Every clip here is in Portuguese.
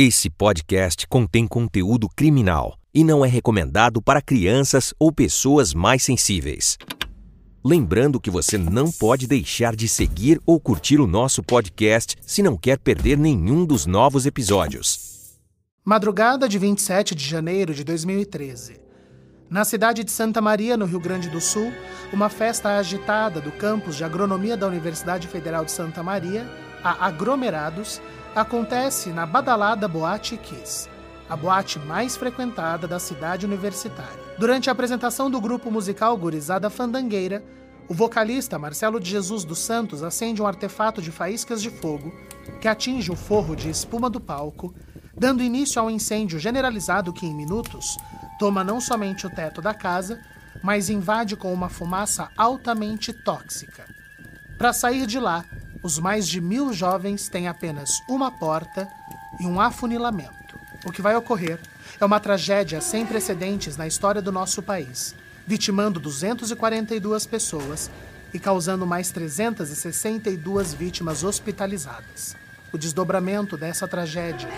Esse podcast contém conteúdo criminal e não é recomendado para crianças ou pessoas mais sensíveis. Lembrando que você não pode deixar de seguir ou curtir o nosso podcast se não quer perder nenhum dos novos episódios. Madrugada de 27 de janeiro de 2013. Na cidade de Santa Maria, no Rio Grande do Sul, uma festa agitada do campus de agronomia da Universidade Federal de Santa Maria, a Agromerados, acontece na badalada Boate Kiss, a boate mais frequentada da cidade universitária. Durante a apresentação do grupo musical Gurizada Fandangueira, o vocalista Marcelo de Jesus dos Santos acende um artefato de faíscas de fogo que atinge o forro de espuma do palco, dando início a um incêndio generalizado que, em minutos, toma não somente o teto da casa, mas invade com uma fumaça altamente tóxica. Para sair de lá, os mais de mil jovens têm apenas uma porta e um afunilamento. O que vai ocorrer é uma tragédia sem precedentes na história do nosso país, vitimando 242 pessoas e causando mais 362 vítimas hospitalizadas. O desdobramento dessa tragédia,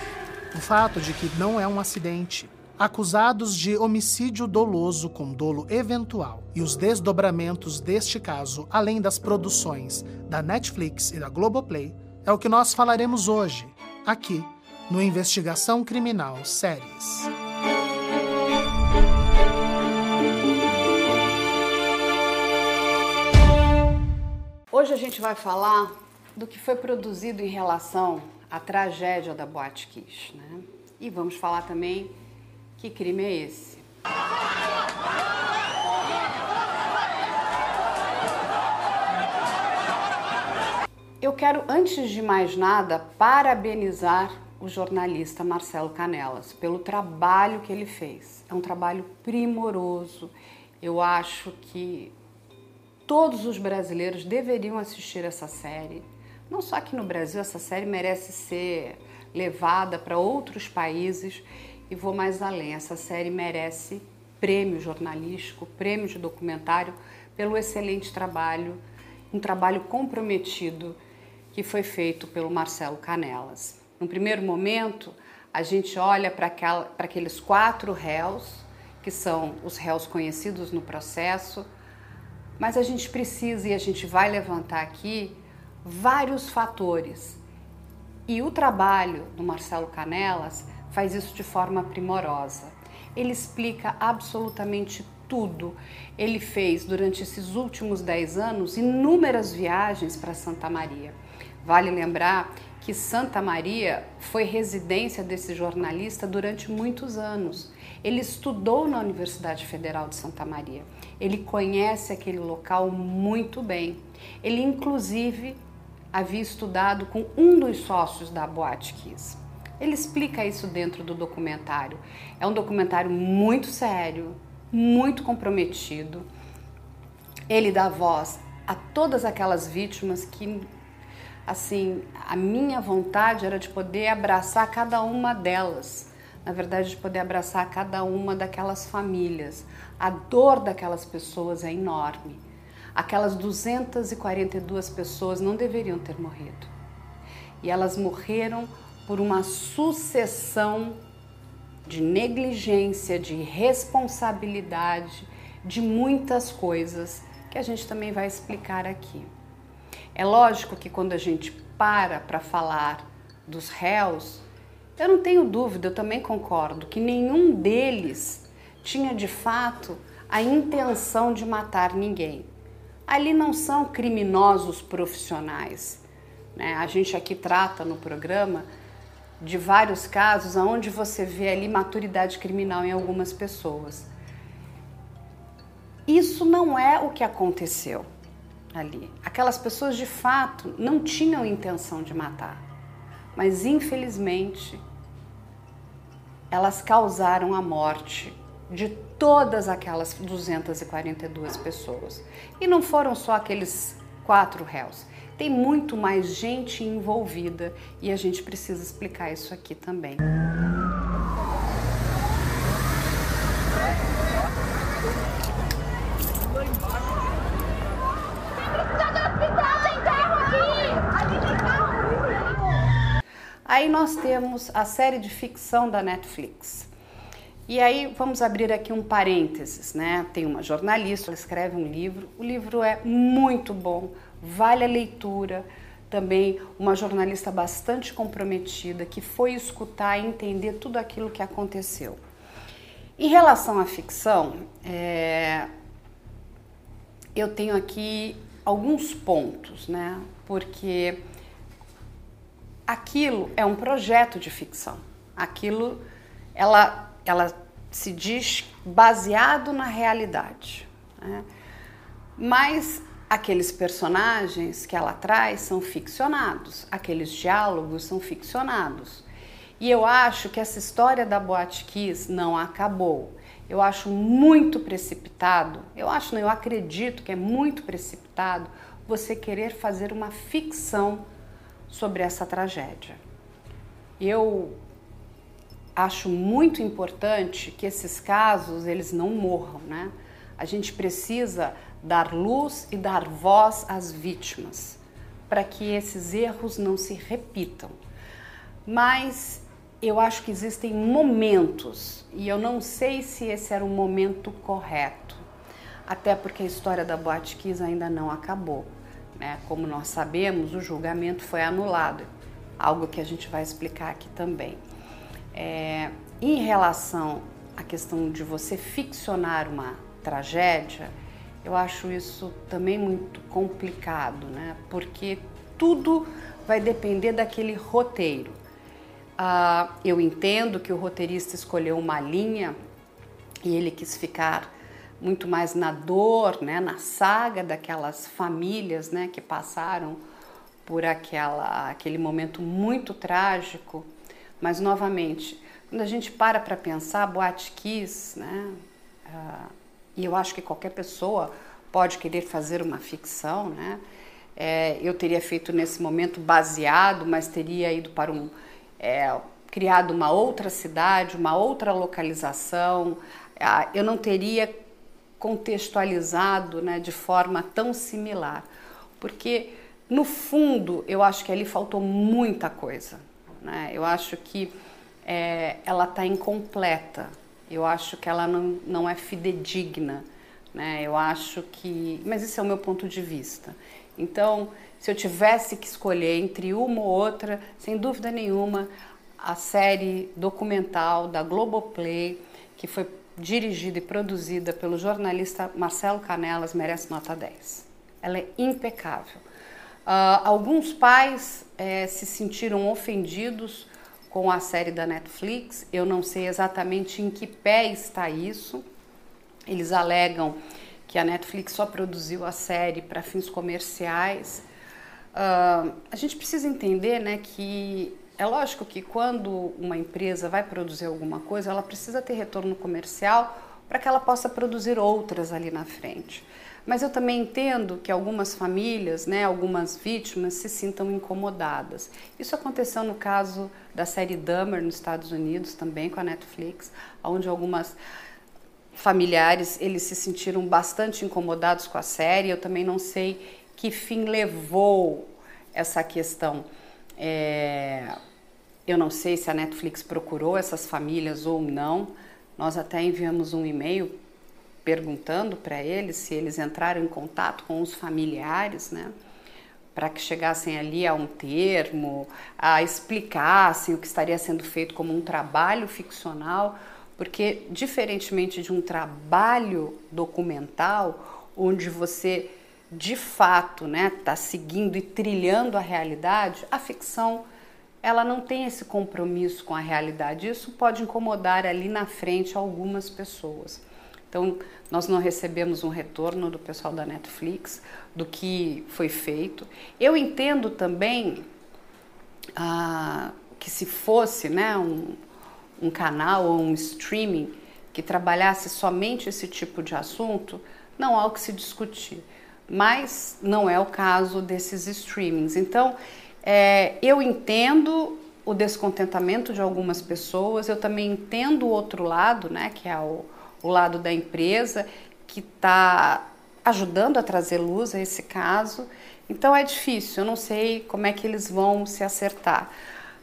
o fato de que não é um acidente, acusados de homicídio doloso com dolo eventual e os desdobramentos deste caso, além das produções da Netflix e da Globoplay, é o que nós falaremos hoje, aqui, no Investigação Criminal Séries. Hoje a gente vai falar do que foi produzido em relação à tragédia da Boate Kiss, né? E vamos falar também que crime é esse? Eu quero, antes de mais nada, parabenizar o jornalista Marcelo Canelas pelo trabalho que ele fez. É um trabalho primoroso. Eu acho que todos os brasileiros deveriam assistir essa série. Não só aqui no Brasil, essa série merece ser levada para outros países e vou mais além, essa série merece prêmio jornalístico, prêmio de documentário pelo excelente trabalho, um trabalho comprometido que foi feito pelo Marcelo Canelas. No primeiro momento, a gente olha para aqueles quatro réus, que são os réus conhecidos no processo, mas a gente precisa e a gente vai levantar aqui vários fatores. E o trabalho do Marcelo Canelas faz isso de forma primorosa. Ele explica absolutamente tudo. Ele fez durante esses últimos 10 anos inúmeras viagens para Santa Maria. Vale lembrar que Santa Maria foi residência desse jornalista durante muitos anos. Ele estudou na Universidade Federal de Santa Maria. Ele conhece aquele local muito bem. Ele, inclusive, havia estudado com um dos sócios da Boate Kiss. Ele explica isso dentro do documentário. É um documentário muito sério, muito comprometido. Ele dá voz a todas aquelas vítimas que, assim, a minha vontade era de poder abraçar cada uma delas. Na verdade, de poder abraçar cada uma daquelas famílias. A dor daquelas pessoas é enorme. Aquelas 242 pessoas não deveriam ter morrido. E elas morreram por uma sucessão de negligência, de responsabilidade, de muitas coisas que a gente também vai explicar aqui. É lógico que quando a gente para para falar dos réus, eu não tenho dúvida, eu também concordo que nenhum deles tinha de fato a intenção de matar ninguém. Ali não são criminosos profissionais. Né? A gente aqui trata no programa de vários casos onde você vê ali maturidade criminal em algumas pessoas. Isso não é o que aconteceu ali. Aquelas pessoas de fato não tinham intenção de matar, mas infelizmente elas causaram a morte de todas aquelas 242 pessoas. E não foram só aqueles quatro réus tem muito mais gente envolvida e a gente precisa explicar isso aqui também. Aí nós temos a série de ficção da Netflix. E aí vamos abrir aqui um parênteses, né? Tem uma jornalista, ela escreve um livro. O livro é muito bom, vale a leitura. Também uma jornalista bastante comprometida que foi escutar e entender tudo aquilo que aconteceu. Em relação à ficção, é, eu tenho aqui alguns pontos, né? Porque aquilo é um projeto de ficção. Aquilo, ela, ela se diz baseado na realidade. Né? Mas aqueles personagens que ela traz são ficcionados, aqueles diálogos são ficcionados. E eu acho que essa história da Boate Kiss não acabou. Eu acho muito precipitado, eu acho, não, eu acredito que é muito precipitado você querer fazer uma ficção sobre essa tragédia. Eu acho muito importante que esses casos eles não morram, né? A gente precisa dar luz e dar voz às vítimas para que esses erros não se repitam. Mas eu acho que existem momentos e eu não sei se esse era o momento correto, até porque a história da Boate Kiss ainda não acabou. Né? Como nós sabemos, o julgamento foi anulado, algo que a gente vai explicar aqui também. É, em relação à questão de você ficcionar uma tragédia, eu acho isso também muito complicado, né? porque tudo vai depender daquele roteiro. Uh, eu entendo que o roteirista escolheu uma linha e ele quis ficar muito mais na dor, né, na saga daquelas famílias né, que passaram por aquela, aquele momento muito trágico. Mas, novamente, quando a gente para para pensar, Boate Kiss, né, uh, e eu acho que qualquer pessoa pode querer fazer uma ficção, né, é, eu teria feito nesse momento baseado, mas teria ido para um é, criado uma outra cidade, uma outra localização, é, eu não teria contextualizado né, de forma tão similar, porque no fundo eu acho que ali faltou muita coisa. Né? Eu acho que é, ela está incompleta, eu acho que ela não, não é fidedigna. Né? Eu acho que. Mas esse é o meu ponto de vista. Então, se eu tivesse que escolher entre uma ou outra, sem dúvida nenhuma, a série documental da Globoplay, que foi dirigida e produzida pelo jornalista Marcelo Canelas, merece nota 10. Ela é impecável. Uh, alguns pais eh, se sentiram ofendidos com a série da Netflix. Eu não sei exatamente em que pé está isso. Eles alegam que a Netflix só produziu a série para fins comerciais Uh, a gente precisa entender né, que é lógico que quando uma empresa vai produzir alguma coisa, ela precisa ter retorno comercial para que ela possa produzir outras ali na frente. Mas eu também entendo que algumas famílias, né, algumas vítimas se sintam incomodadas. Isso aconteceu no caso da série Dahmer nos Estados Unidos, também com a Netflix, onde algumas familiares eles se sentiram bastante incomodados com a série. Eu também não sei que fim levou essa questão. É, eu não sei se a Netflix procurou essas famílias ou não. Nós até enviamos um e-mail perguntando para eles se eles entraram em contato com os familiares, né? Para que chegassem ali a um termo, a explicassem o que estaria sendo feito como um trabalho ficcional, porque diferentemente de um trabalho documental, onde você de fato né, está seguindo e trilhando a realidade, a ficção ela não tem esse compromisso com a realidade. Isso pode incomodar ali na frente algumas pessoas. Então, nós não recebemos um retorno do pessoal da Netflix do que foi feito. Eu entendo também ah, que se fosse né, um, um canal ou um streaming que trabalhasse somente esse tipo de assunto, não há o que se discutir mas não é o caso desses streamings. Então, é, eu entendo o descontentamento de algumas pessoas, eu também entendo o outro lado, né, que é o, o lado da empresa, que está ajudando a trazer luz a esse caso. Então é difícil, eu não sei como é que eles vão se acertar.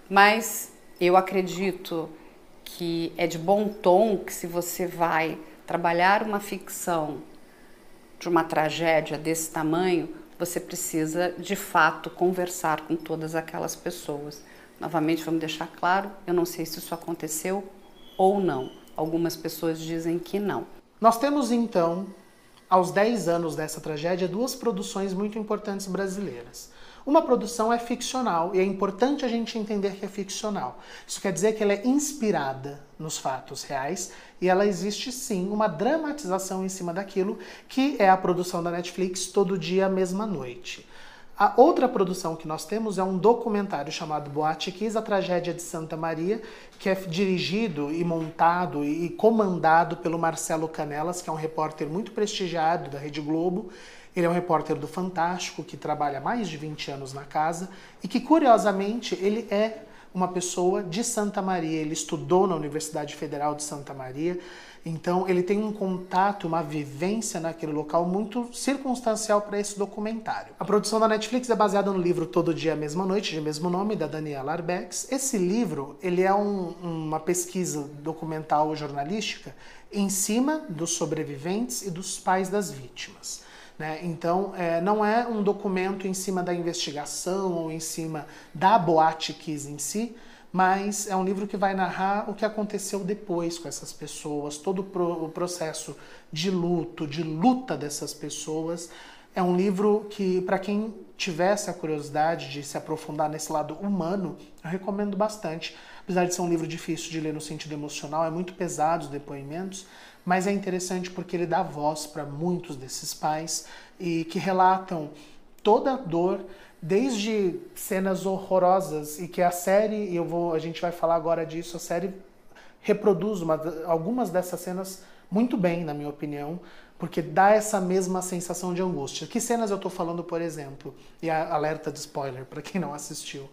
Mas eu acredito que é de bom tom que se você vai trabalhar uma ficção de uma tragédia desse tamanho, você precisa de fato conversar com todas aquelas pessoas. Novamente, vamos deixar claro: eu não sei se isso aconteceu ou não. Algumas pessoas dizem que não. Nós temos então, aos 10 anos dessa tragédia, duas produções muito importantes brasileiras. Uma produção é ficcional e é importante a gente entender que é ficcional. Isso quer dizer que ela é inspirada nos fatos reais e ela existe sim uma dramatização em cima daquilo que é a produção da Netflix Todo Dia, Mesma Noite. A outra produção que nós temos é um documentário chamado Boate Kiss, a tragédia de Santa Maria, que é dirigido e montado e comandado pelo Marcelo Canelas, que é um repórter muito prestigiado da Rede Globo ele é um repórter do Fantástico que trabalha mais de 20 anos na casa e que, curiosamente, ele é uma pessoa de Santa Maria. Ele estudou na Universidade Federal de Santa Maria, então ele tem um contato, uma vivência naquele local muito circunstancial para esse documentário. A produção da Netflix é baseada no livro Todo Dia Mesma Noite, de mesmo nome, da Daniela Arbex. Esse livro ele é um, uma pesquisa documental jornalística em cima dos sobreviventes e dos pais das vítimas. Né? Então, é, não é um documento em cima da investigação ou em cima da Boate Kiss em si, mas é um livro que vai narrar o que aconteceu depois com essas pessoas, todo o processo de luto, de luta dessas pessoas. É um livro que, para quem tivesse a curiosidade de se aprofundar nesse lado humano, eu recomendo bastante. Apesar de ser um livro difícil de ler no sentido emocional, é muito pesado os depoimentos, mas é interessante porque ele dá voz para muitos desses pais e que relatam toda a dor desde cenas horrorosas e que a série, eu vou, a gente vai falar agora disso, a série reproduz uma, algumas dessas cenas muito bem, na minha opinião, porque dá essa mesma sensação de angústia. Que cenas eu estou falando, por exemplo? E alerta de spoiler para quem não assistiu.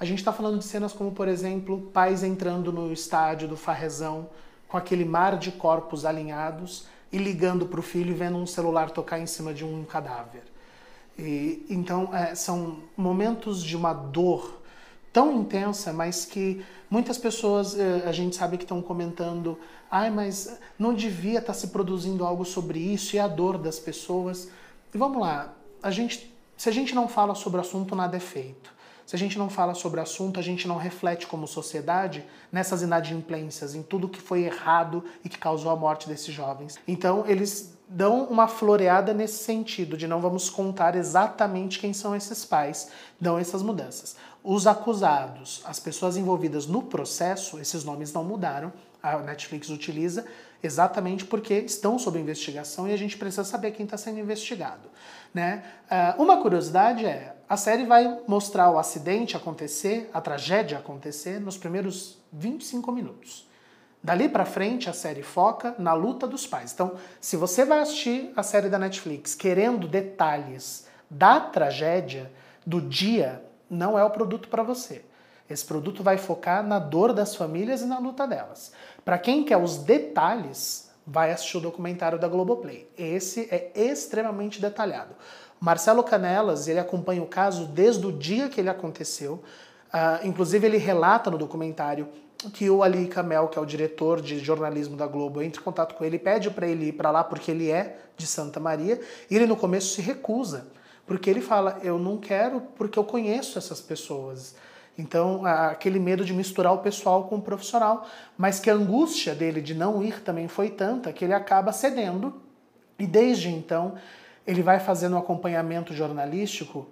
A gente está falando de cenas como, por exemplo, pais entrando no estádio do Farrezão com aquele mar de corpos alinhados e ligando para o filho e vendo um celular tocar em cima de um cadáver. E, então, é, são momentos de uma dor tão intensa, mas que muitas pessoas é, a gente sabe que estão comentando: ai, mas não devia estar tá se produzindo algo sobre isso e a dor das pessoas. E vamos lá, a gente, se a gente não fala sobre o assunto, nada é feito. Se a gente não fala sobre o assunto, a gente não reflete como sociedade nessas inadimplências, em tudo que foi errado e que causou a morte desses jovens. Então, eles dão uma floreada nesse sentido, de não vamos contar exatamente quem são esses pais, dão essas mudanças. Os acusados, as pessoas envolvidas no processo, esses nomes não mudaram, a Netflix utiliza exatamente porque estão sob investigação e a gente precisa saber quem está sendo investigado. Né? Uh, uma curiosidade é, a série vai mostrar o acidente acontecer, a tragédia acontecer, nos primeiros 25 minutos. Dali para frente, a série foca na luta dos pais. Então, se você vai assistir a série da Netflix querendo detalhes da tragédia, do dia, não é o produto para você. Esse produto vai focar na dor das famílias e na luta delas. Para quem quer os detalhes, vai assistir o documentário da Globoplay. Esse é extremamente detalhado. Marcelo Canelas, ele acompanha o caso desde o dia que ele aconteceu. Uh, inclusive, ele relata no documentário que o Ali Kamel, que é o diretor de jornalismo da Globo, entra em contato com ele, pede para ele ir para lá porque ele é de Santa Maria, e ele no começo se recusa, porque ele fala: "Eu não quero porque eu conheço essas pessoas". Então, aquele medo de misturar o pessoal com o profissional, mas que a angústia dele de não ir também foi tanta que ele acaba cedendo e desde então ele vai fazendo um acompanhamento jornalístico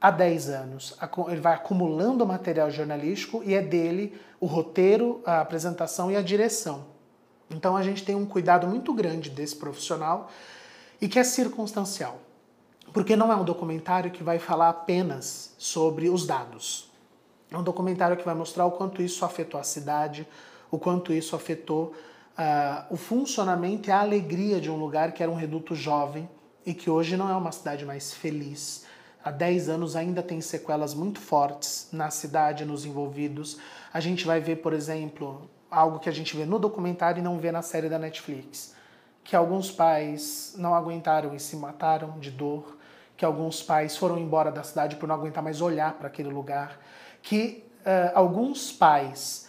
há 10 anos. Ele vai acumulando material jornalístico e é dele o roteiro, a apresentação e a direção. Então a gente tem um cuidado muito grande desse profissional e que é circunstancial. Porque não é um documentário que vai falar apenas sobre os dados. É um documentário que vai mostrar o quanto isso afetou a cidade, o quanto isso afetou uh, o funcionamento e a alegria de um lugar que era um reduto jovem e que hoje não é uma cidade mais feliz. Há 10 anos ainda tem sequelas muito fortes na cidade, nos envolvidos. A gente vai ver, por exemplo, algo que a gente vê no documentário e não vê na série da Netflix, que alguns pais não aguentaram e se mataram de dor, que alguns pais foram embora da cidade por não aguentar mais olhar para aquele lugar que alguns pais,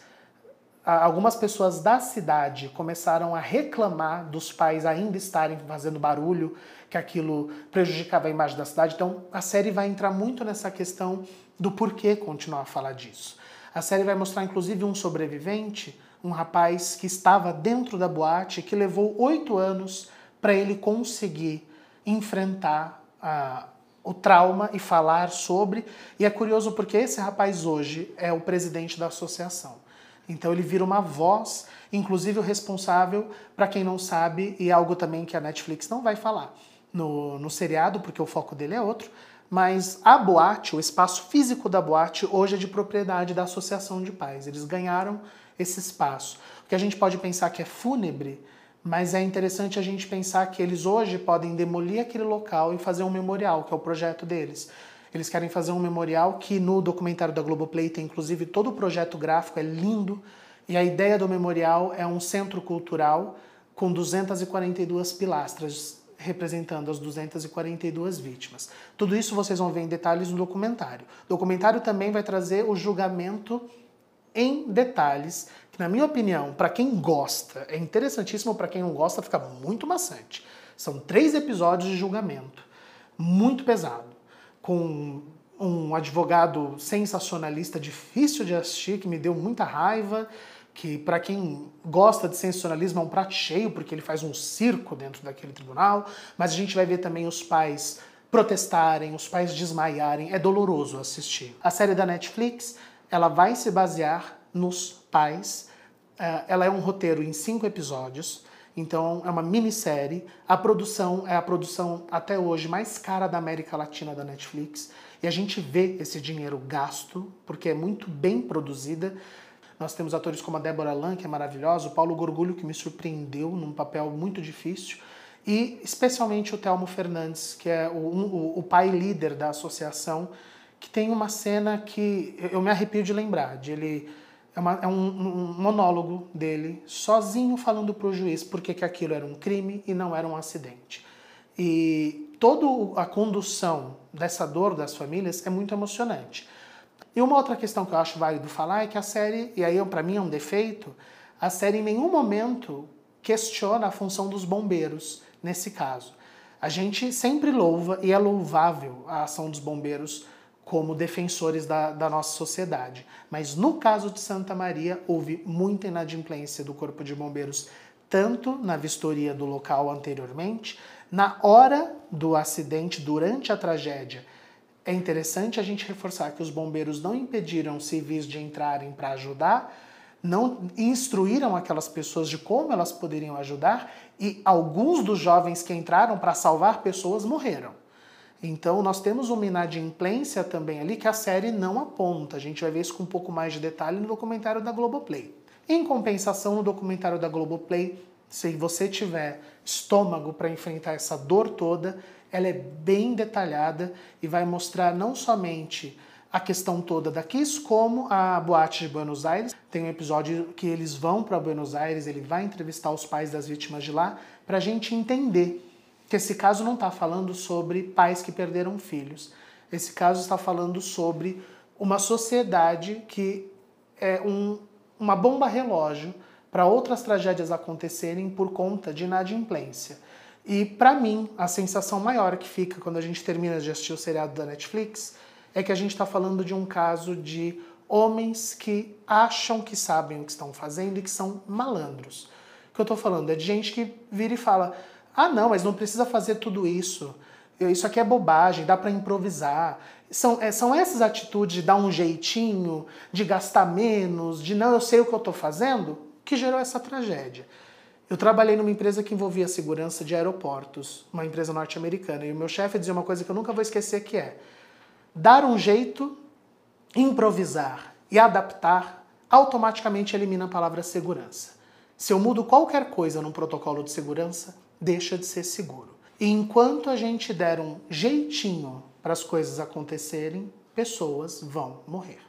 algumas pessoas da cidade começaram a reclamar dos pais ainda estarem fazendo barulho, que aquilo prejudicava a imagem da cidade. Então a série vai entrar muito nessa questão do porquê continuar a falar disso. A série vai mostrar inclusive um sobrevivente, um rapaz que estava dentro da boate, que levou oito anos para ele conseguir enfrentar a, o trauma e falar sobre. E é curioso porque esse rapaz hoje é o presidente da associação. Então ele vira uma voz, inclusive o responsável, para quem não sabe, e é algo também que a Netflix não vai falar no, no seriado, porque o foco dele é outro, mas a boate, o espaço físico da boate, hoje é de propriedade da Associação de Pais. Eles ganharam esse espaço. O que a gente pode pensar que é fúnebre, mas é interessante a gente pensar que eles hoje podem demolir aquele local e fazer um memorial, que é o projeto deles. Eles querem fazer um memorial que no documentário da Globoplay tem inclusive todo o projeto gráfico, é lindo. E a ideia do memorial é um centro cultural com 242 pilastras representando as 242 vítimas. Tudo isso vocês vão ver em detalhes no documentário. O documentário também vai trazer o julgamento em detalhes, que na minha opinião, para quem gosta, é interessantíssimo, para quem não gosta, fica muito maçante. São três episódios de julgamento, muito pesado, com um advogado sensacionalista difícil de assistir, que me deu muita raiva, que para quem gosta de sensacionalismo é um prato cheio, porque ele faz um circo dentro daquele tribunal, mas a gente vai ver também os pais protestarem, os pais desmaiarem, é doloroso assistir. A série da Netflix ela vai se basear nos pais. É, ela é um roteiro em cinco episódios, então é uma minissérie. A produção é a produção até hoje mais cara da América Latina da Netflix. E a gente vê esse dinheiro gasto, porque é muito bem produzida. Nós temos atores como a Débora Lan, que é maravilhosa, o Paulo Gorgulho, que me surpreendeu num papel muito difícil, e especialmente o Telmo Fernandes, que é o, o, pai líder da associação, que tem uma cena que eu me arrepio de lembrar, de ele é, uma, é um, um, monólogo dele sozinho falando para o juiz porque que aquilo era um crime e não era um acidente. E toda a condução dessa dor das famílias é muito emocionante. E uma outra questão que eu acho válido falar é que a série, e aí para mim é um defeito, a série em nenhum momento questiona a função dos bombeiros nesse caso. A gente sempre louva e é louvável a ação dos bombeiros como defensores da, da, nossa sociedade. Mas no caso de Santa Maria, houve muita inadimplência do Corpo de Bombeiros, tanto na vistoria do local anteriormente, na hora do acidente, durante a tragédia. É interessante a gente reforçar que os bombeiros não impediram civis de entrarem para ajudar, não instruíram aquelas pessoas de como elas poderiam ajudar e alguns dos jovens que entraram para salvar pessoas morreram. Então nós temos uma inadimplência também ali que a série não aponta. A gente vai ver isso com um pouco mais de detalhe no documentário da Globoplay. Em compensação, no documentário da Globoplay, se você tiver estômago para enfrentar essa dor toda, ela é bem detalhada e vai mostrar não somente a questão toda da Kiss, como a boate de Buenos Aires. Tem um episódio que eles vão para Buenos Aires, ele vai entrevistar os pais das vítimas de lá, para a gente entender que esse caso não está falando sobre pais que perderam filhos. Esse caso está falando sobre uma sociedade que é um, uma bomba relógio para outras tragédias acontecerem por conta de inadimplência. E para mim, a sensação maior que fica quando a gente termina de assistir o seriado da Netflix é que a gente está falando de um caso de homens que acham que sabem o que estão fazendo e que são malandros. O que eu estou falando é de gente que vira e fala: ah, não, mas não precisa fazer tudo isso. Isso aqui é bobagem, dá para improvisar. São, é, são essas atitudes de dar um jeitinho, de gastar menos, de não, eu sei o que eu estou fazendo, que gerou essa tragédia. Eu trabalhei numa empresa que envolvia segurança de aeroportos, uma empresa norte-americana, e o meu chefe dizia uma coisa que eu nunca vou esquecer que é dar um jeito, improvisar e adaptar automaticamente elimina a palavra segurança. Se eu mudo qualquer coisa num protocolo de segurança, deixa de ser seguro. E enquanto a gente der um jeitinho para as coisas acontecerem, pessoas vão morrer.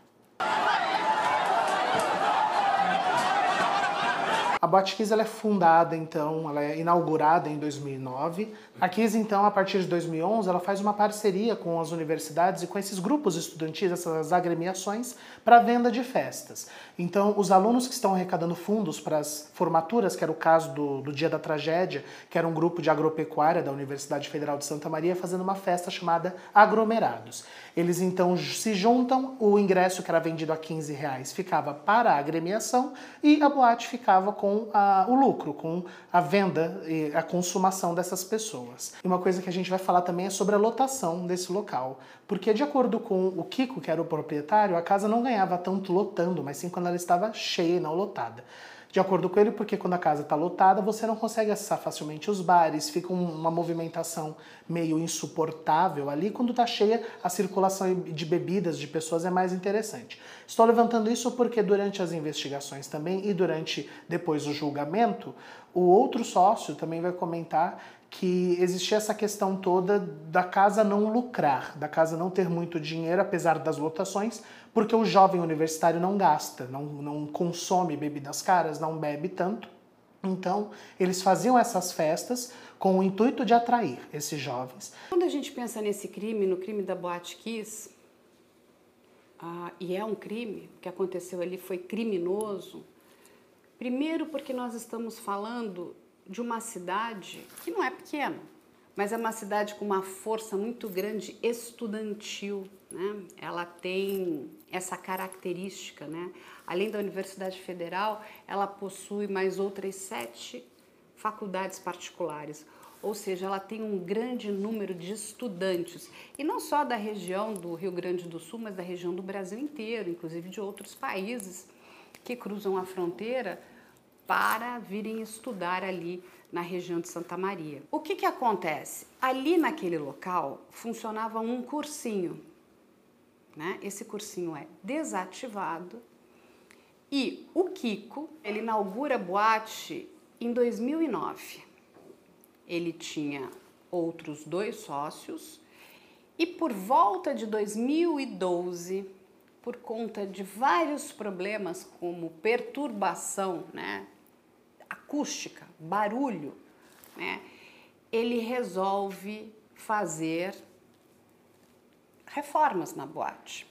A Boate Kiss ela é fundada, então, ela é inaugurada em 2009. A Kiss, então, a partir de 2011, ela faz uma parceria com as universidades e com esses grupos estudantis, essas agremiações, para venda de festas. Então, os alunos que estão arrecadando fundos para as formaturas, que era o caso do, do Dia da Tragédia, que era um grupo de agropecuária da Universidade Federal de Santa Maria, fazendo uma festa chamada Aglomerados. Eles, então, se juntam, o ingresso que era vendido a 15 reais ficava para a agremiação e a boate ficava com a, o lucro, com a venda e a consumação dessas pessoas. E uma coisa que a gente vai falar também é sobre a lotação desse local, porque de acordo com o Kiko, que era o proprietário, a casa não ganhava tanto lotando, mas sim quando ela estava cheia e não lotada de acordo com ele, porque quando a casa está lotada, você não consegue acessar facilmente os bares, fica uma movimentação meio insuportável ali. Quando está cheia, a circulação de bebidas de pessoas é mais interessante. Estou levantando isso porque durante as investigações também e durante depois o julgamento, o outro sócio também vai comentar que existia essa questão toda da casa não lucrar, da casa não ter muito dinheiro, apesar das lotações, porque o jovem universitário não gasta, não, não consome bebidas caras, não bebe tanto. Então, eles faziam essas festas com o intuito de atrair esses jovens. Quando a gente pensa nesse crime, no crime da Boate Kiss, ah, e é um crime, o que aconteceu ali foi criminoso, primeiro porque nós estamos falando de uma cidade que não é pequena, mas é uma cidade com uma força muito grande estudantil, né? Ela tem essa característica, né? Além da Universidade Federal, ela possui mais outras sete faculdades particulares, ou seja, ela tem um grande número de estudantes, e não só da região do Rio Grande do Sul, mas da região do Brasil inteiro, inclusive de outros países que cruzam a fronteira para virem estudar ali na região de Santa Maria. O que, que acontece? Ali naquele local funcionava um cursinho. Né? Esse cursinho é desativado e o Kiko ele inaugura boate em 2009. Ele tinha outros dois sócios e por volta de 2012 por conta de vários problemas como perturbação, né, acústica, barulho, né, ele resolve fazer reformas na boate.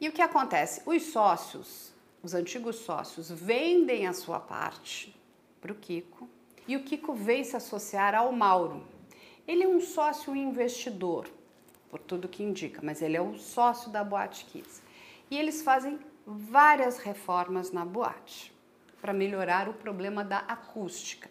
E o que acontece? Os sócios, os antigos sócios, vendem a sua parte para o Kiko e o Kiko vem se associar ao Mauro. Ele é um sócio investidor, por tudo que indica, mas ele é o sócio da Boate Kids. E eles fazem várias reformas na boate para melhorar o problema da acústica.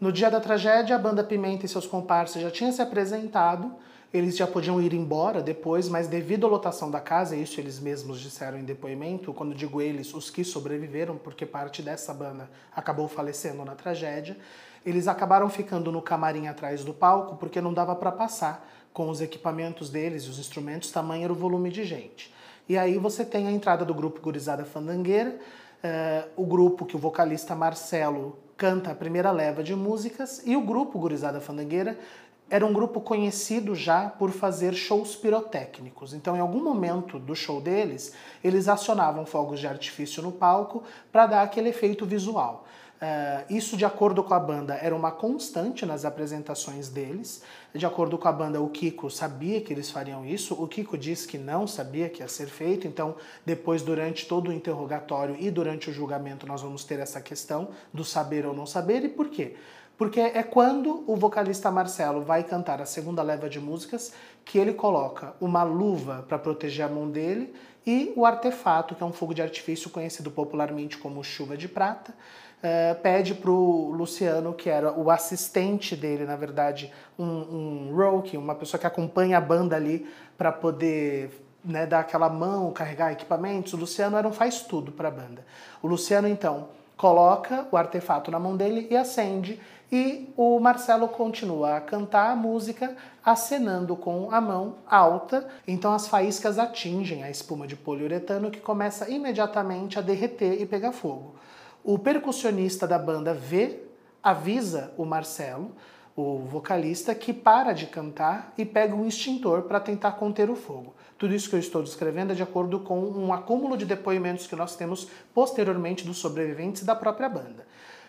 No dia da tragédia, a banda Pimenta e seus comparsas já tinham se apresentado, eles já podiam ir embora depois, mas devido à lotação da casa, isso eles mesmos disseram em depoimento, quando digo eles, os que sobreviveram, porque parte dessa banda acabou falecendo na tragédia, eles acabaram ficando no camarim atrás do palco porque não dava para passar com os equipamentos deles, os instrumentos, tamanho era o volume de gente. E aí você tem a entrada do grupo Gurizada Fandangueira, uh, o grupo que o vocalista Marcelo canta a primeira leva de músicas e o grupo Gurizada Fandangueira era um grupo conhecido já por fazer shows pirotécnicos. Então, em algum momento do show deles, eles acionavam fogos de artifício no palco para dar aquele efeito visual. Uh, isso, de acordo com a banda, era uma constante nas apresentações deles. De acordo com a banda, o Kiko sabia que eles fariam isso. O Kiko disse que não sabia que ia ser feito. Então, depois, durante todo o interrogatório e durante o julgamento, nós vamos ter essa questão do saber ou não saber. E por quê? Porque é quando o vocalista Marcelo vai cantar a segunda leva de músicas que ele coloca uma luva para proteger a mão dele e o artefato, que é um fogo de artifício conhecido popularmente como chuva de prata, uh, pede para o Luciano, que era o assistente dele, na verdade, um, um rookie, uma pessoa que acompanha a banda ali para poder né, dar aquela mão, carregar equipamentos. O Luciano era um faz tudo para a banda. O Luciano, então, coloca o artefato na mão dele e acende. E o Marcelo continua a cantar a música acenando com a mão alta, então as faíscas atingem a espuma de poliuretano que começa imediatamente a derreter e pegar fogo. O percussionista da banda vê, avisa o Marcelo, o vocalista que para de cantar e pega um extintor para tentar conter o fogo. Tudo isso que eu estou descrevendo é de acordo com um acúmulo de depoimentos que nós temos posteriormente dos sobreviventes da própria banda.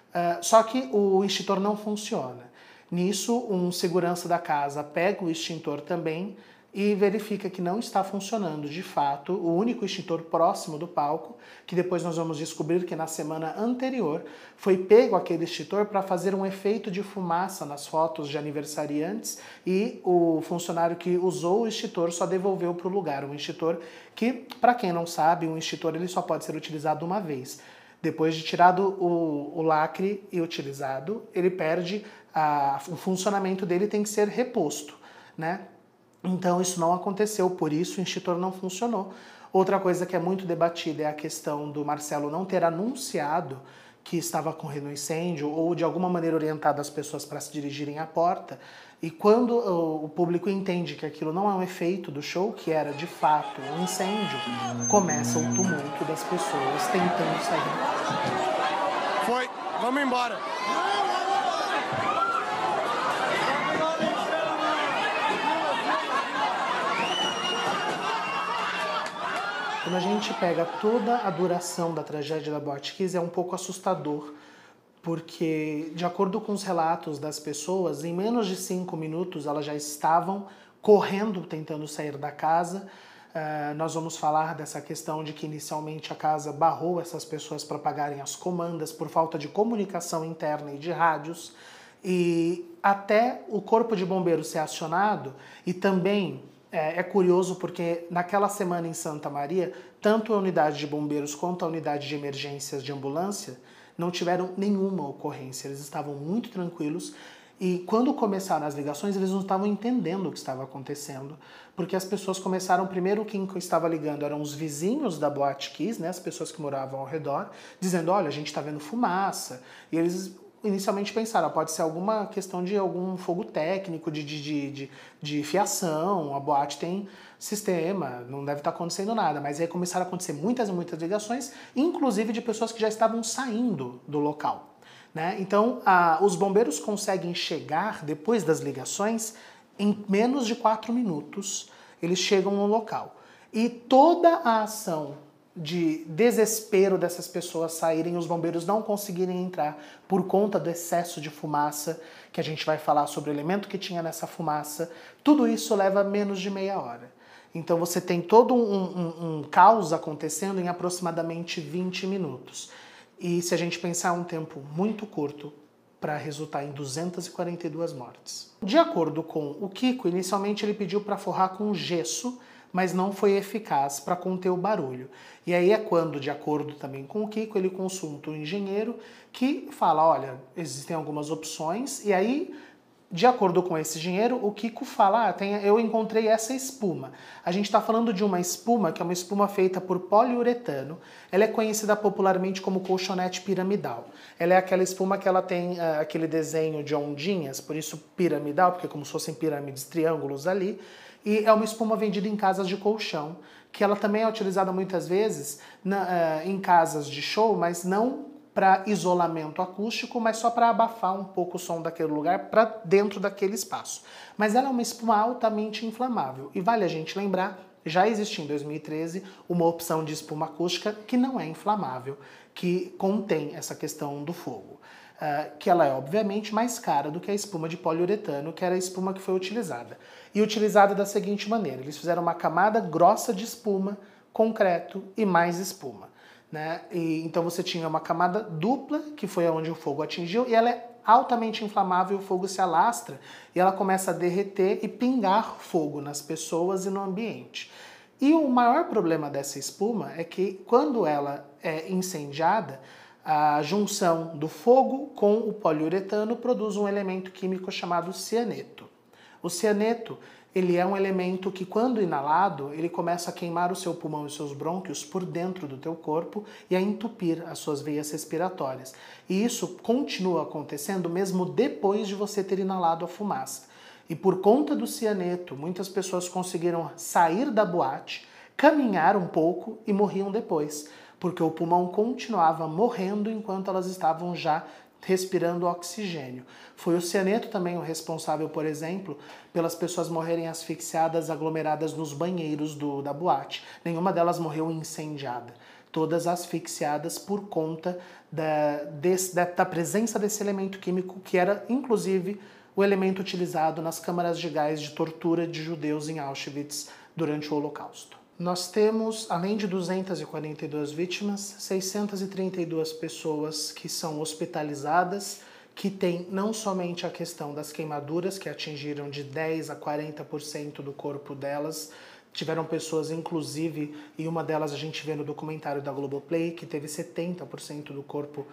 Uh, só que o extintor não funciona. Nisso, um segurança da casa pega o extintor também e verifica que não está funcionando de fato o único extintor próximo do palco, que depois nós vamos descobrir que na semana anterior foi pego aquele extintor para fazer um efeito de fumaça nas fotos de aniversariantes e o funcionário que usou o extintor só devolveu para o lugar. Um extintor que, para quem não sabe, um extintor ele só pode ser utilizado uma vez. Depois de tirado o, o lacre e utilizado, ele perde a, o funcionamento dele tem que ser reposto, né? Então isso não aconteceu, por isso o extintor não funcionou. Outra coisa que é muito debatida é a questão do Marcelo não ter anunciado que estava correndo incêndio ou de alguma maneira orientado as pessoas para se dirigirem à porta. E quando o público entende que aquilo não é um efeito do show, que era de fato um incêndio, começa o tumulto das pessoas tentando sair. Foi, vamos embora. Quando a gente pega toda a duração da tragédia da Boate Kiss, é um pouco assustador, porque, de acordo com os relatos das pessoas, em menos de cinco minutos elas já estavam correndo tentando sair da casa. Uh, nós vamos falar dessa questão de que inicialmente a casa barrou essas pessoas para pagarem as comandas por falta de comunicação interna e de rádios. E até o corpo de bombeiros ser acionado e também é, é, curioso porque naquela semana em Santa Maria, tanto a unidade de bombeiros quanto a unidade de emergências de ambulância não tiveram nenhuma ocorrência. Eles estavam muito tranquilos e quando começaram as ligações, eles não estavam entendendo o que estava acontecendo, porque as pessoas começaram, primeiro quem estava ligando eram os vizinhos da Boate Kiss, né, as pessoas que moravam ao redor, dizendo, olha, a gente está vendo fumaça, e eles inicialmente pensaram, pode ser alguma questão de algum fogo técnico, de, de, de, de, fiação, a boate tem sistema, não deve estar acontecendo nada. Mas aí começaram a acontecer muitas e muitas ligações, inclusive de pessoas que já estavam saindo do local. Né? Então, a, os bombeiros conseguem chegar, depois das ligações, em menos de quatro minutos, eles chegam no local. E toda a ação de desespero dessas pessoas saírem, os bombeiros não conseguirem entrar por conta do excesso de fumaça, que a gente vai falar sobre o elemento que tinha nessa fumaça. Tudo isso leva menos de meia hora. Então você tem todo um, um, um caos acontecendo em aproximadamente 20 minutos. E se a gente pensar um tempo muito curto, para resultar em 242 mortes. De acordo com o Kiko, inicialmente ele pediu para forrar com gesso mas não foi eficaz para conter o barulho. E aí é quando, de acordo também com o Kiko, ele consulta um engenheiro que fala: olha, existem algumas opções, e aí de acordo com esse engenheiro, o Kiko fala: ah, tem, eu encontrei essa espuma. A gente está falando de uma espuma que é uma espuma feita por poliuretano. Ela é conhecida popularmente como colchonete piramidal. Ela é aquela espuma que ela tem uh, aquele desenho de ondinhas, por isso piramidal, porque é como se fossem pirâmides, triângulos ali. E é uma espuma vendida em casas de colchão, que ela também é utilizada muitas vezes na, uh, em casas de show, mas não para isolamento acústico, mas só para abafar um pouco o som daquele lugar para dentro daquele espaço. Mas ela é uma espuma altamente inflamável. E vale a gente lembrar, já existia em 2013 uma opção de espuma acústica que não é inflamável, que contém essa questão do fogo. Uh, que ela é obviamente mais cara do que a espuma de poliuretano, que era a espuma que foi utilizada e utilizada da seguinte maneira: eles fizeram uma camada grossa de espuma, concreto e mais espuma. Né? E, então você tinha uma camada dupla, que foi onde o fogo atingiu, e ela é altamente inflamável, o fogo se alastra e ela começa a derreter e pingar fogo nas pessoas e no ambiente. E o maior problema dessa espuma é que quando ela é incendiada, a junção do fogo com o poliuretano produz um elemento químico chamado cianeto. O cianeto ele é um elemento que, quando inalado, ele começa a queimar o seu pulmão e seus brônquios por dentro do teu corpo e a entupir as suas veias respiratórias. E isso continua acontecendo mesmo depois de você ter inalado a fumaça. E por conta do cianeto, muitas pessoas conseguiram sair da boate, caminhar um pouco e morriam depois, porque o pulmão continuava morrendo enquanto elas estavam já respirando oxigênio. Foi o cianeto também o responsável, por exemplo, pelas pessoas morrerem asfixiadas, aglomeradas nos banheiros do, da boate. Nenhuma delas morreu incendiada. Todas asfixiadas por conta da, desse, da, da presença desse elemento químico, que era inclusive o elemento utilizado nas câmaras de gás de tortura de judeus em Auschwitz durante o Holocausto. Nós temos, além de 242 vítimas, 632 pessoas que são hospitalizadas, que tem não somente a questão das queimaduras, que atingiram de 10 a 40% do corpo delas, tiveram pessoas, inclusive, e uma delas a gente vê no documentário da Globoplay, que teve 70% do corpo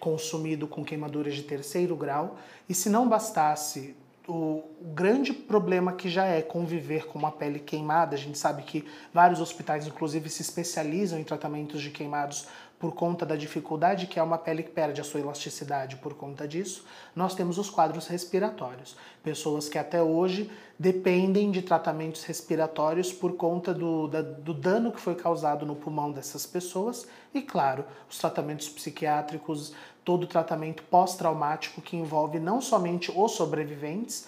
consumido com queimaduras de terceiro grau. E se não bastasse o grande problema que já é conviver com uma pele queimada, a gente sabe que vários hospitais, inclusive, se especializam em tratamentos de queimados por conta da dificuldade que é uma pele que perde a sua elasticidade por conta disso, nós temos os quadros respiratórios. Pessoas que até hoje dependem de tratamentos respiratórios por conta do, da, do dano que foi causado no pulmão dessas pessoas. E, claro, os tratamentos psiquiátricos, todo o tratamento pós-traumático que envolve não somente os sobreviventes,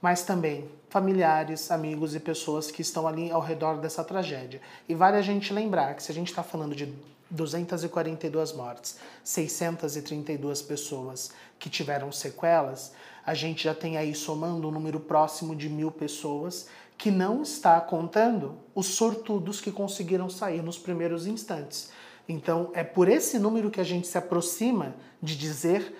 mas também familiares, amigos e pessoas que estão ali ao redor dessa tragédia. E vale a gente lembrar que se a gente está falando de 242 mortes, 632 pessoas que tiveram sequelas, a gente já tem aí somando um número próximo de mil pessoas que não está contando os sortudos que conseguiram sair nos primeiros instantes. Então é por esse número que a gente se aproxima de dizer,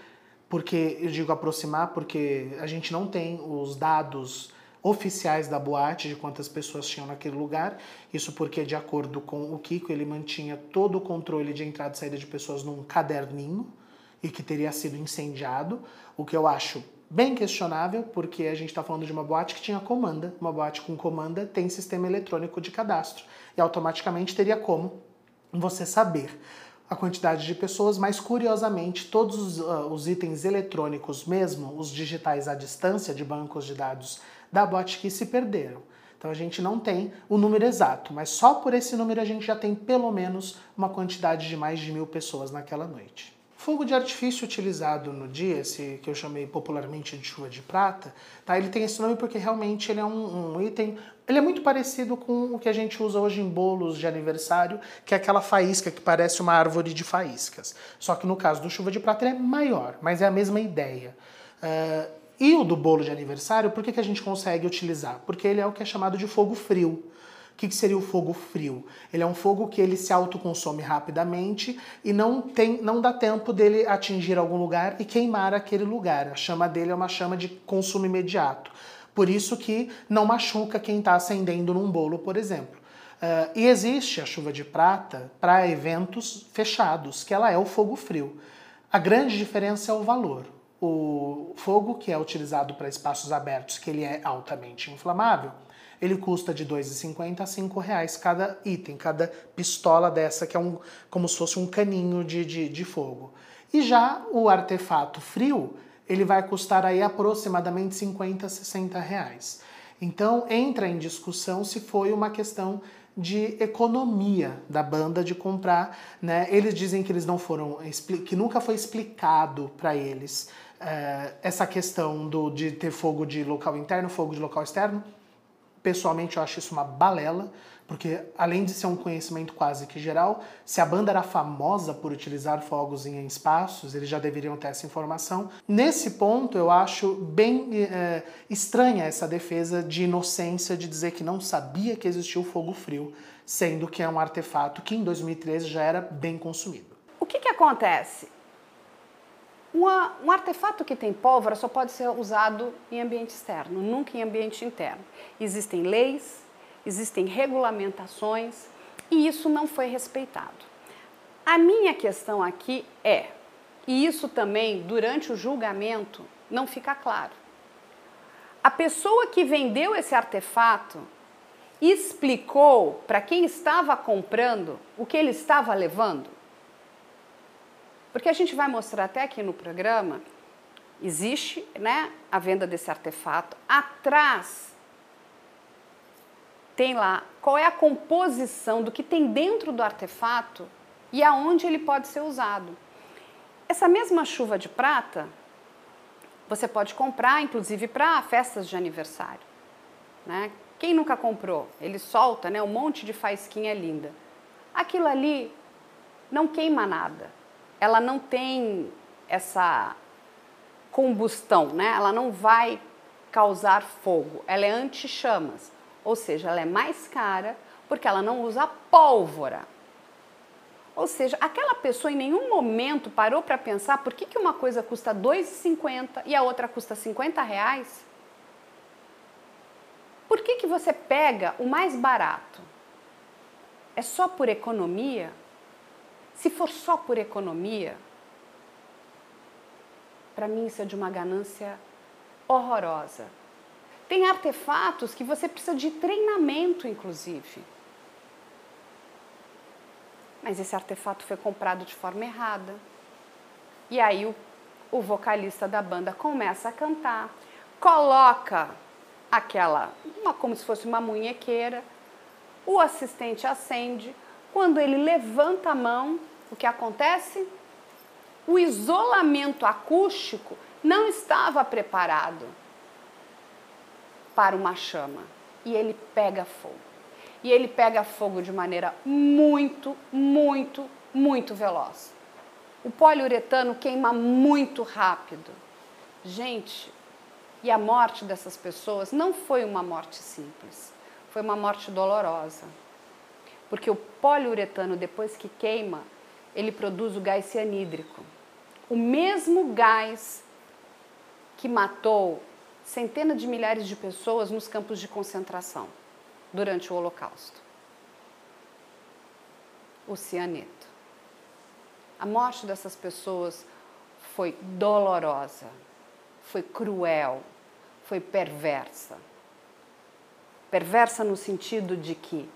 porque eu digo aproximar porque a gente não tem os dados oficiais da boate de quantas pessoas tinham naquele lugar. Isso porque, de acordo com o Kiko, ele mantinha todo o controle de entrada e saída de pessoas num caderninho e que teria sido incendiado, o que eu acho bem questionável, porque a gente está falando de uma boate que tinha comanda. Uma boate com comanda tem sistema eletrônico de cadastro e automaticamente teria como você saber a quantidade de pessoas, mas curiosamente todos os, uh, os, itens eletrônicos, mesmo os digitais à distância de bancos de dados da Botki se perderam. Então a gente não tem o número exato, mas só por esse número a gente já tem pelo menos uma quantidade de mais de mil pessoas naquela noite. Fogo de artifício utilizado no dia, esse que eu chamei popularmente de chuva de prata, tá? ele tem esse nome porque realmente ele é um, um, item. Ele é muito parecido com o que a gente usa hoje em bolos de aniversário, que é aquela faísca que parece uma árvore de faíscas. Só que no caso do chuva de prata ele é maior, mas é a mesma ideia. Uh, e o do bolo de aniversário, por que, que a gente consegue utilizar? Porque ele é o que é chamado de fogo frio. O que, que seria o fogo frio? Ele é um fogo que ele se autoconsome rapidamente e não, tem, não dá tempo dele atingir algum lugar e queimar aquele lugar. A chama dele é uma chama de consumo imediato. Por isso que não machuca quem está acendendo num bolo, por exemplo. Uh, e existe a chuva de prata para eventos fechados, que ela é o fogo frio. A grande diferença é o valor o fogo que é utilizado para espaços abertos, que ele é altamente inflamável, ele custa de R$ 2,50 a R$ reais cada item, cada pistola dessa, que é um, como se fosse um caninho de, de, de fogo. E já o artefato frio, ele vai custar aí aproximadamente 50 a 60 reais. Então entra em discussão se foi uma questão de economia da banda de comprar, né? Eles dizem que eles não foram que nunca foi explicado para eles é, essa questão do, de ter fogo de local interno, fogo de local externo. Pessoalmente, eu acho isso uma balela, porque além de ser um conhecimento quase que geral, se a banda era famosa por utilizar fogos em espaços, eles já deveriam ter essa informação. Nesse ponto, eu acho bem é, estranha essa defesa de inocência de dizer que não sabia que existia o fogo frio, sendo que é um artefato que em 2013 já era bem consumido. O que, que acontece? Uma, um artefato que tem pólvora só pode ser usado em ambiente externo, nunca em ambiente interno. Existem leis, existem regulamentações e isso não foi respeitado. A minha questão aqui é, e isso também durante o julgamento não fica claro. A pessoa que vendeu esse artefato explicou para quem estava comprando o que ele estava levando? Porque a gente vai mostrar até aqui no programa, existe né, a venda desse artefato. Atrás tem lá qual é a composição do que tem dentro do artefato e aonde ele pode ser usado. Essa mesma chuva de prata você pode comprar, inclusive para festas de aniversário. Né? Quem nunca comprou? Ele solta né, um monte de faisquinha linda. Aquilo ali não queima nada. Ela não tem essa combustão, né? ela não vai causar fogo. Ela é anti-chamas, ou seja, ela é mais cara porque ela não usa pólvora. Ou seja, aquela pessoa em nenhum momento parou para pensar por que, que uma coisa custa R$ 2,50 e a outra custa 50 reais? Por que, que você pega o mais barato? É só por economia? Se for só por economia, para mim isso é de uma ganância horrorosa. Tem artefatos que você precisa de treinamento, inclusive. Mas esse artefato foi comprado de forma errada. E aí o, o vocalista da banda começa a cantar, coloca aquela, uma, como se fosse uma munhequeira, o assistente acende, quando ele levanta a mão, o que acontece? O isolamento acústico não estava preparado para uma chama e ele pega fogo e ele pega fogo de maneira muito, muito, muito veloz. O poliuretano queima muito rápido. Gente, e a morte dessas pessoas não foi uma morte simples, foi uma morte dolorosa. Porque o poliuretano, depois que queima, ele produz o gás cianídrico. O mesmo gás que matou centenas de milhares de pessoas nos campos de concentração durante o Holocausto. O cianeto. A morte dessas pessoas foi dolorosa, foi cruel, foi perversa. Perversa no sentido de que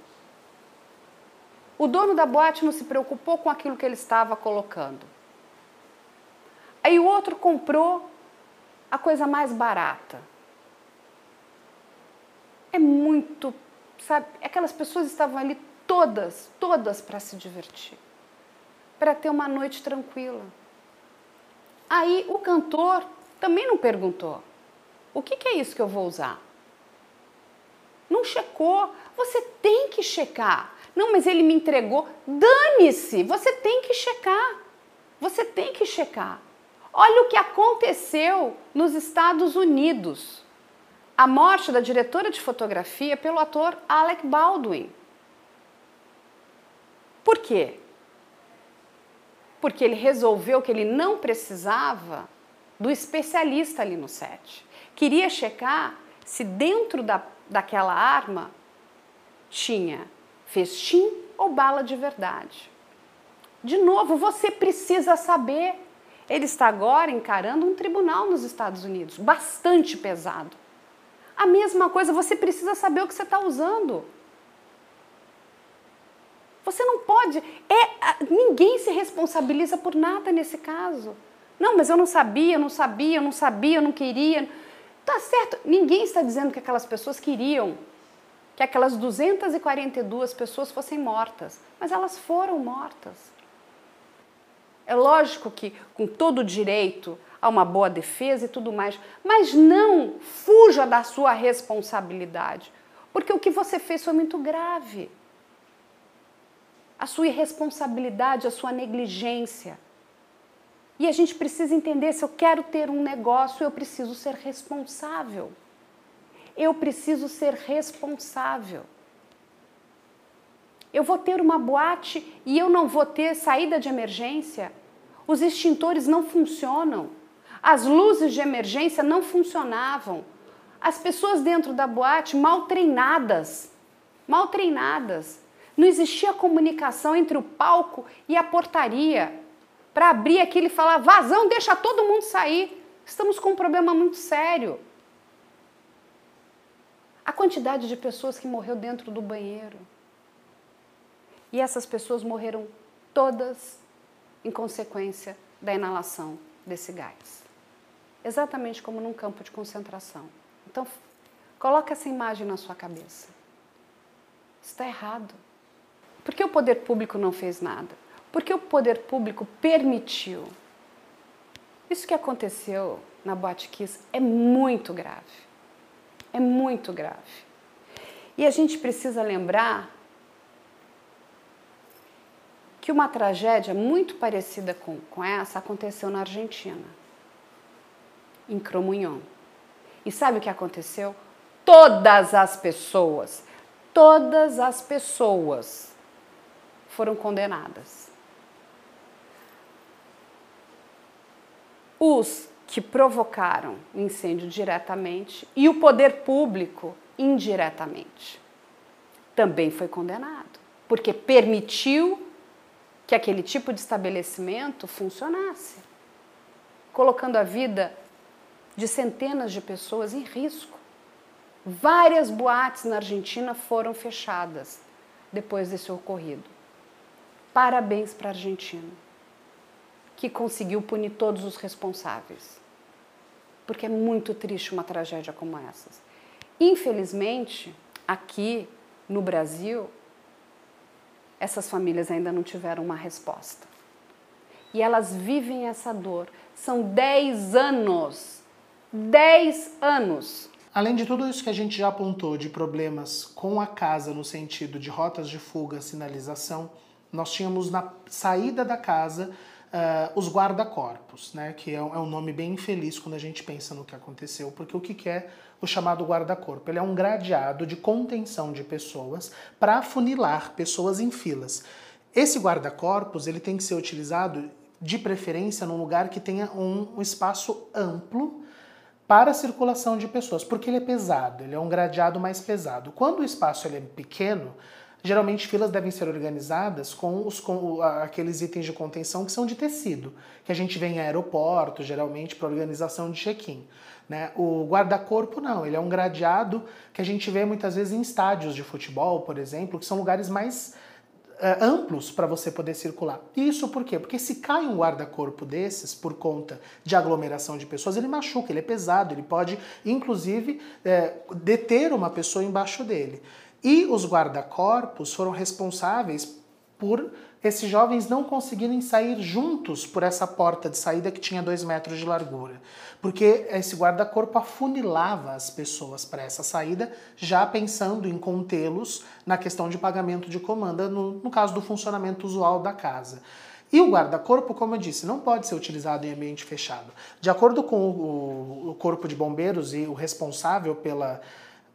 o dono da boate não se preocupou com aquilo que ele estava colocando. Aí o outro comprou a coisa mais barata. É muito sabe? Aquelas pessoas estavam ali todas, todas para se divertir, para ter uma noite tranquila. Aí o cantor também não perguntou: o que, que é isso que eu vou usar? Não checou. Você tem que checar. Não, mas ele me entregou. Dane-se, você tem que checar. Você tem que checar. Olha o que aconteceu nos Estados Unidos a morte da diretora de fotografia pelo ator Alec Baldwin. Por quê? Porque ele resolveu que ele não precisava do especialista ali no set. Queria checar se dentro da, daquela arma tinha festim ou bala de verdade. De novo, você precisa saber. Ele está agora encarando um tribunal nos Estados Unidos, bastante pesado. A mesma coisa, você precisa saber o que você está usando. Você não pode. É, ninguém se responsabiliza por nada nesse caso. Não, mas eu não sabia, eu não sabia, eu não sabia, eu não queria. Tá certo, ninguém está dizendo que aquelas pessoas queriam que aquelas 242 pessoas fossem mortas, mas elas foram mortas. É lógico que, com todo o direito a uma boa defesa e tudo mais, mas não fuja da sua responsabilidade, porque o que você fez foi muito grave. A sua irresponsabilidade, a sua negligência. E a gente precisa entender: se eu quero ter um negócio, eu preciso ser responsável. Eu preciso ser responsável. Eu vou ter uma boate e eu não vou ter saída de emergência. Os extintores não funcionam. As luzes de emergência não funcionavam. As pessoas dentro da boate mal treinadas, mal treinadas. Não existia comunicação entre o palco e a portaria para abrir aquilo e falar: vazão, deixa todo mundo sair. Estamos com um problema muito sério. A quantidade de pessoas que morreu dentro do banheiro. E essas pessoas morreram todas em consequência da inalação desse gás exatamente como num campo de concentração. Então, coloque essa imagem na sua cabeça. Está errado. Por que o poder público não fez nada? Porque o poder público permitiu Isso que aconteceu na Boate Kiss é muito grave. É muito grave. E a gente precisa lembrar que uma tragédia muito parecida com, com essa aconteceu na Argentina, em Cromunhon. E sabe o que aconteceu? Todas as pessoas, todas as pessoas foram condenadas. Os que provocaram o incêndio diretamente e o poder público indiretamente também foi condenado, porque permitiu que aquele tipo de estabelecimento funcionasse, colocando a vida de centenas de pessoas em risco. Várias boates na Argentina foram fechadas depois desse ocorrido. Parabéns para a Argentina, que conseguiu punir todos os responsáveis. Porque é muito triste uma tragédia como essas. Infelizmente, aqui no Brasil, essas famílias ainda não tiveram uma resposta. E elas vivem essa dor. São 10 anos. 10 anos. Além de tudo isso que a gente já apontou de problemas com a casa no sentido de rotas de fuga, sinalização, nós tínhamos na saída da casa uh, os guarda-corpos, né, que é um, é um, nome bem infeliz quando a gente pensa no que aconteceu, porque o que é o chamado guarda-corpo? Ele é um gradeado de contenção de pessoas para afunilar pessoas em filas. Esse guarda-corpos ele tem que ser utilizado de preferência num lugar que tenha um, um espaço amplo para a circulação de pessoas, porque ele é pesado, ele é um gradeado mais pesado. Quando o espaço ele é pequeno, Geralmente, filas devem ser organizadas com, os, com aqueles itens de contenção que são de tecido, que a gente vê em aeroporto, geralmente, para organização de check-in. Né? O guarda-corpo não, ele é um gradeado que a gente vê muitas vezes em estádios de futebol, por exemplo, que são lugares mais uh, amplos para você poder circular. Isso por quê? Porque se cai um guarda-corpo desses por conta de aglomeração de pessoas, ele machuca, ele é pesado, ele pode, inclusive, uh, deter uma pessoa embaixo dele. E os guarda-corpos foram responsáveis por esses jovens não conseguirem sair juntos por essa porta de saída que tinha dois metros de largura. Porque esse guarda-corpo afunilava as pessoas para essa saída, já pensando em contê-los na questão de pagamento de comanda, no, no caso do funcionamento usual da casa. E o guarda-corpo, como eu disse, não pode ser utilizado em ambiente fechado. De acordo com o, o Corpo de Bombeiros e o responsável pela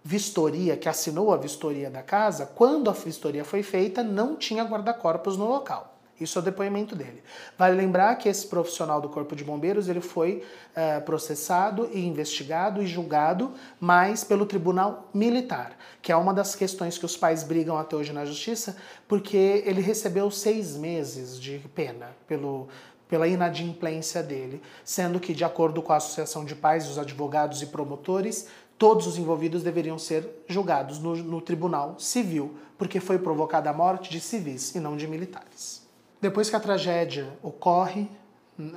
vistoria, que assinou a vistoria da casa, quando a vistoria foi feita, não tinha guarda-corpos no local. Isso é o depoimento dele. Vale lembrar que esse profissional do Corpo de Bombeiros ele foi uh, processado e investigado e julgado, mas pelo Tribunal Militar, que é uma das questões que os pais brigam até hoje na Justiça, porque ele recebeu seis meses de pena pelo pela inadimplência dele, sendo que, de acordo com a Associação de Pais, os advogados e promotores, todos os envolvidos deveriam ser julgados no, no, tribunal civil, porque foi provocada a morte de civis e não de militares. Depois que a tragédia ocorre,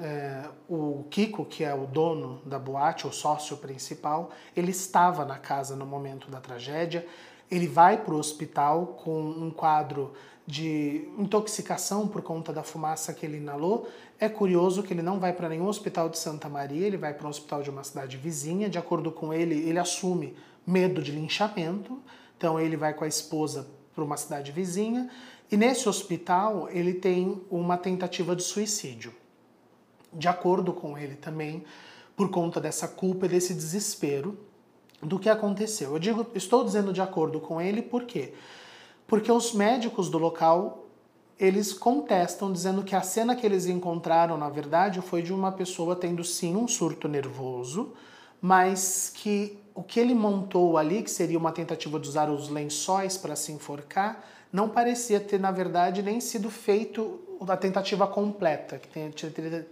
é, o Kiko, que é o dono da boate, o sócio principal, ele estava na casa no momento da tragédia. Ele vai para o hospital com um quadro de intoxicação por conta da fumaça que ele inalou. É curioso que ele não vai para nenhum hospital de Santa Maria, ele vai para um hospital de uma cidade vizinha. De acordo com ele, ele assume medo de linchamento, então ele vai com a esposa para uma cidade vizinha. E nesse hospital ele tem uma tentativa de suicídio. De acordo com ele também, por conta dessa culpa e desse desespero do que aconteceu. Eu digo, estou dizendo de acordo com ele porque porque os médicos do local eles contestam dizendo que a cena que eles encontraram, na verdade, foi de uma pessoa tendo sim um surto nervoso, mas que o que ele montou ali, que seria uma tentativa de usar os lençóis para se enforcar, não parecia ter, na verdade, nem sido feito a tentativa completa, que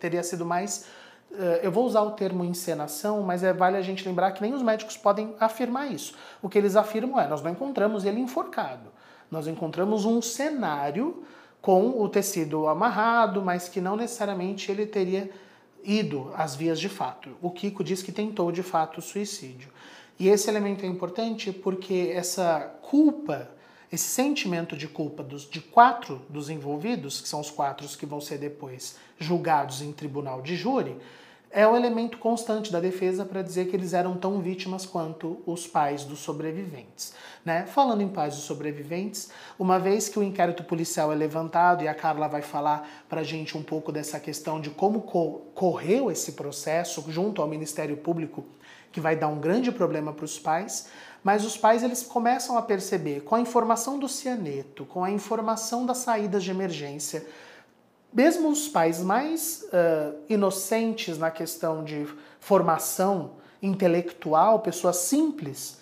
teria sido mais. Eh, eu vou usar o termo encenação, mas é, vale a gente lembrar que nem os médicos podem afirmar isso. O que eles afirmam é: nós não encontramos ele enforcado nós encontramos um cenário com o tecido amarrado, mas que não necessariamente ele teria ido às vias de fato. O Kiko diz que tentou de fato o suicídio. E esse elemento é importante porque essa culpa, esse sentimento de culpa dos, de quatro dos envolvidos, que são os quatro que vão ser depois julgados em tribunal de júri, é o elemento constante da defesa para dizer que eles eram tão vítimas quanto os pais dos sobreviventes. Né? Falando em pais dos sobreviventes, uma vez que o inquérito policial é levantado e a Carla vai falar para a gente um pouco dessa questão de como co correu esse processo junto ao Ministério Público, que vai dar um grande problema para os pais, mas os pais eles começam a perceber com a informação do cianeto, com a informação das saídas de emergência, mesmo os pais mais uh, inocentes na questão de formação intelectual, pessoas simples,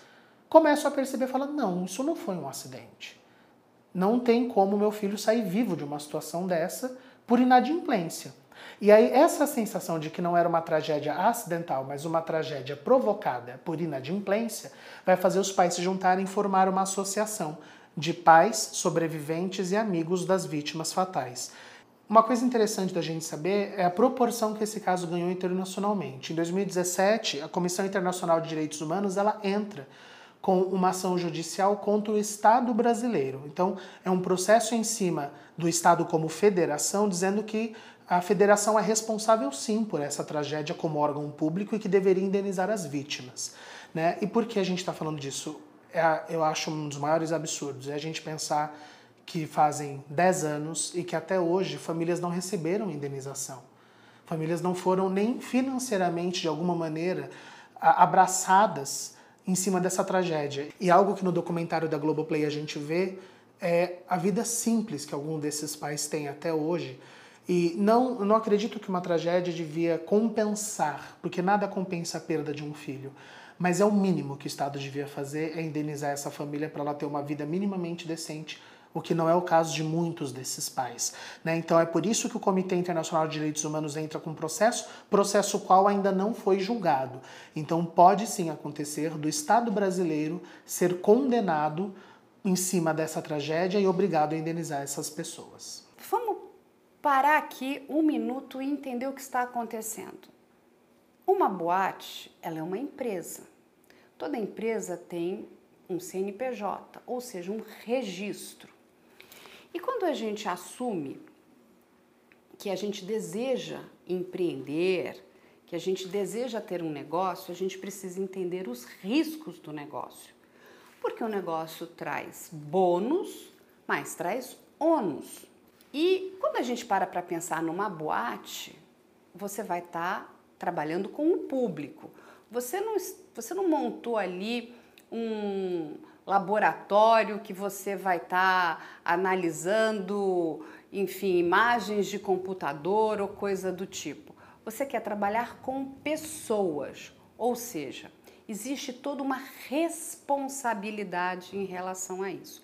começam a perceber, falando, não, isso não foi um acidente. Não tem como meu filho sair vivo de uma situação dessa por inadimplência. E aí essa sensação de que não era uma tragédia acidental, mas uma tragédia provocada por inadimplência, vai fazer os pais se juntarem e formar uma associação de pais, sobreviventes e amigos das vítimas fatais. Uma coisa interessante da gente saber é a proporção que esse caso ganhou internacionalmente. Em 2017, a Comissão Internacional de Direitos Humanos ela entra com uma ação judicial contra o Estado brasileiro. Então, é um processo em cima do Estado como federação, dizendo que a federação é responsável sim por essa tragédia como órgão público e que deveria indenizar as vítimas. Né? E por que a gente está falando disso? É, eu acho um dos maiores absurdos. É a gente pensar que fazem 10 anos e que até hoje famílias não receberam indenização. Famílias não foram nem financeiramente, de alguma maneira, abraçadas em cima dessa tragédia. E algo que no documentário da Globoplay a gente vê é a vida simples que algum desses pais têm até hoje. E não, não acredito que uma tragédia devia compensar, porque nada compensa a perda de um filho. Mas é o mínimo que o Estado devia fazer, é indenizar essa família para ela ter uma vida minimamente decente o que não é o caso de muitos desses pais. Né? Então é por isso que o Comitê Internacional de Direitos Humanos entra com processo, processo qual ainda não foi julgado. Então pode sim acontecer do Estado brasileiro ser condenado em cima dessa tragédia e obrigado a indenizar essas pessoas. Vamos parar aqui um minuto e entender o que está acontecendo. Uma boate, ela é uma empresa. Toda empresa tem um CNPJ, ou seja, um registro. E quando a gente assume que a gente deseja empreender, que a gente deseja ter um negócio, a gente precisa entender os riscos do negócio. Porque o negócio traz bônus, mas traz ônus. E quando a gente para para pensar numa boate, você vai estar tá trabalhando com o público. Você não, você não montou ali um, laboratório que você vai estar tá analisando, enfim, imagens de computador ou coisa do tipo. Você quer trabalhar com pessoas, ou seja, existe toda uma responsabilidade em relação a isso.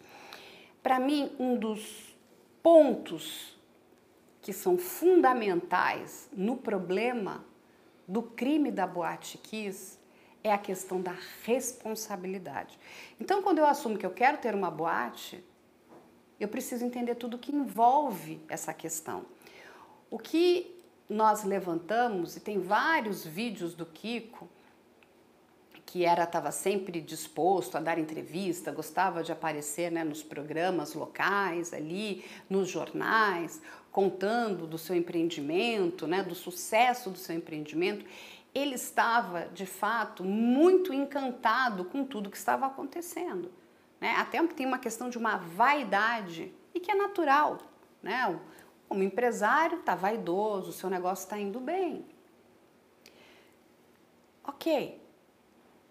Para mim, um dos pontos que são fundamentais no problema do crime da Boate Kiss é a questão da responsabilidade. Então, quando eu assumo que eu quero ter uma boate, eu preciso entender tudo que envolve essa questão. O que nós levantamos, e tem vários vídeos do Kiko, que era estava sempre disposto a dar entrevista, gostava de aparecer né, nos programas locais ali, nos jornais, contando do seu empreendimento, né, do sucesso do seu empreendimento ele estava, de fato, muito encantado com tudo que estava acontecendo. Né? Até tem uma questão de uma vaidade, e que é natural. Né? Como empresário, está vaidoso, o seu negócio está indo bem. Ok,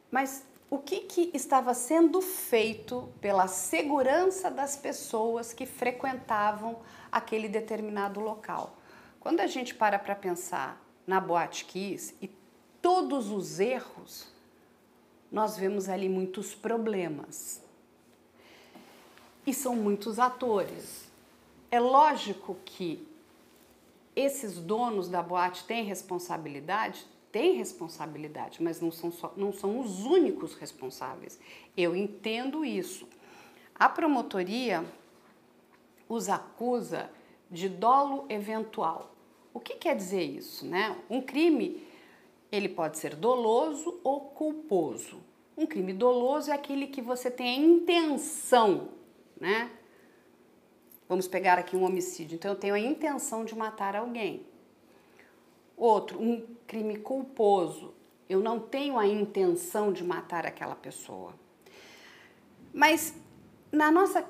mas o que, que estava sendo feito pela segurança das pessoas que frequentavam aquele determinado local? Quando a gente para para pensar na Boate Kiss e todos os erros, nós vemos ali muitos problemas. E são muitos atores. É lógico que esses donos da boate têm responsabilidade? Têm responsabilidade, mas não são, só, não são os únicos responsáveis. Eu entendo isso. A promotoria os acusa de dolo eventual. O que quer dizer isso? Né? Um crime ele pode ser doloso ou culposo. Um crime doloso é aquele que você tem a intenção, né? Vamos pegar aqui um homicídio. Então eu tenho a intenção de matar alguém. Outro, um crime culposo. Eu não tenho a intenção de matar aquela pessoa. Mas na nossa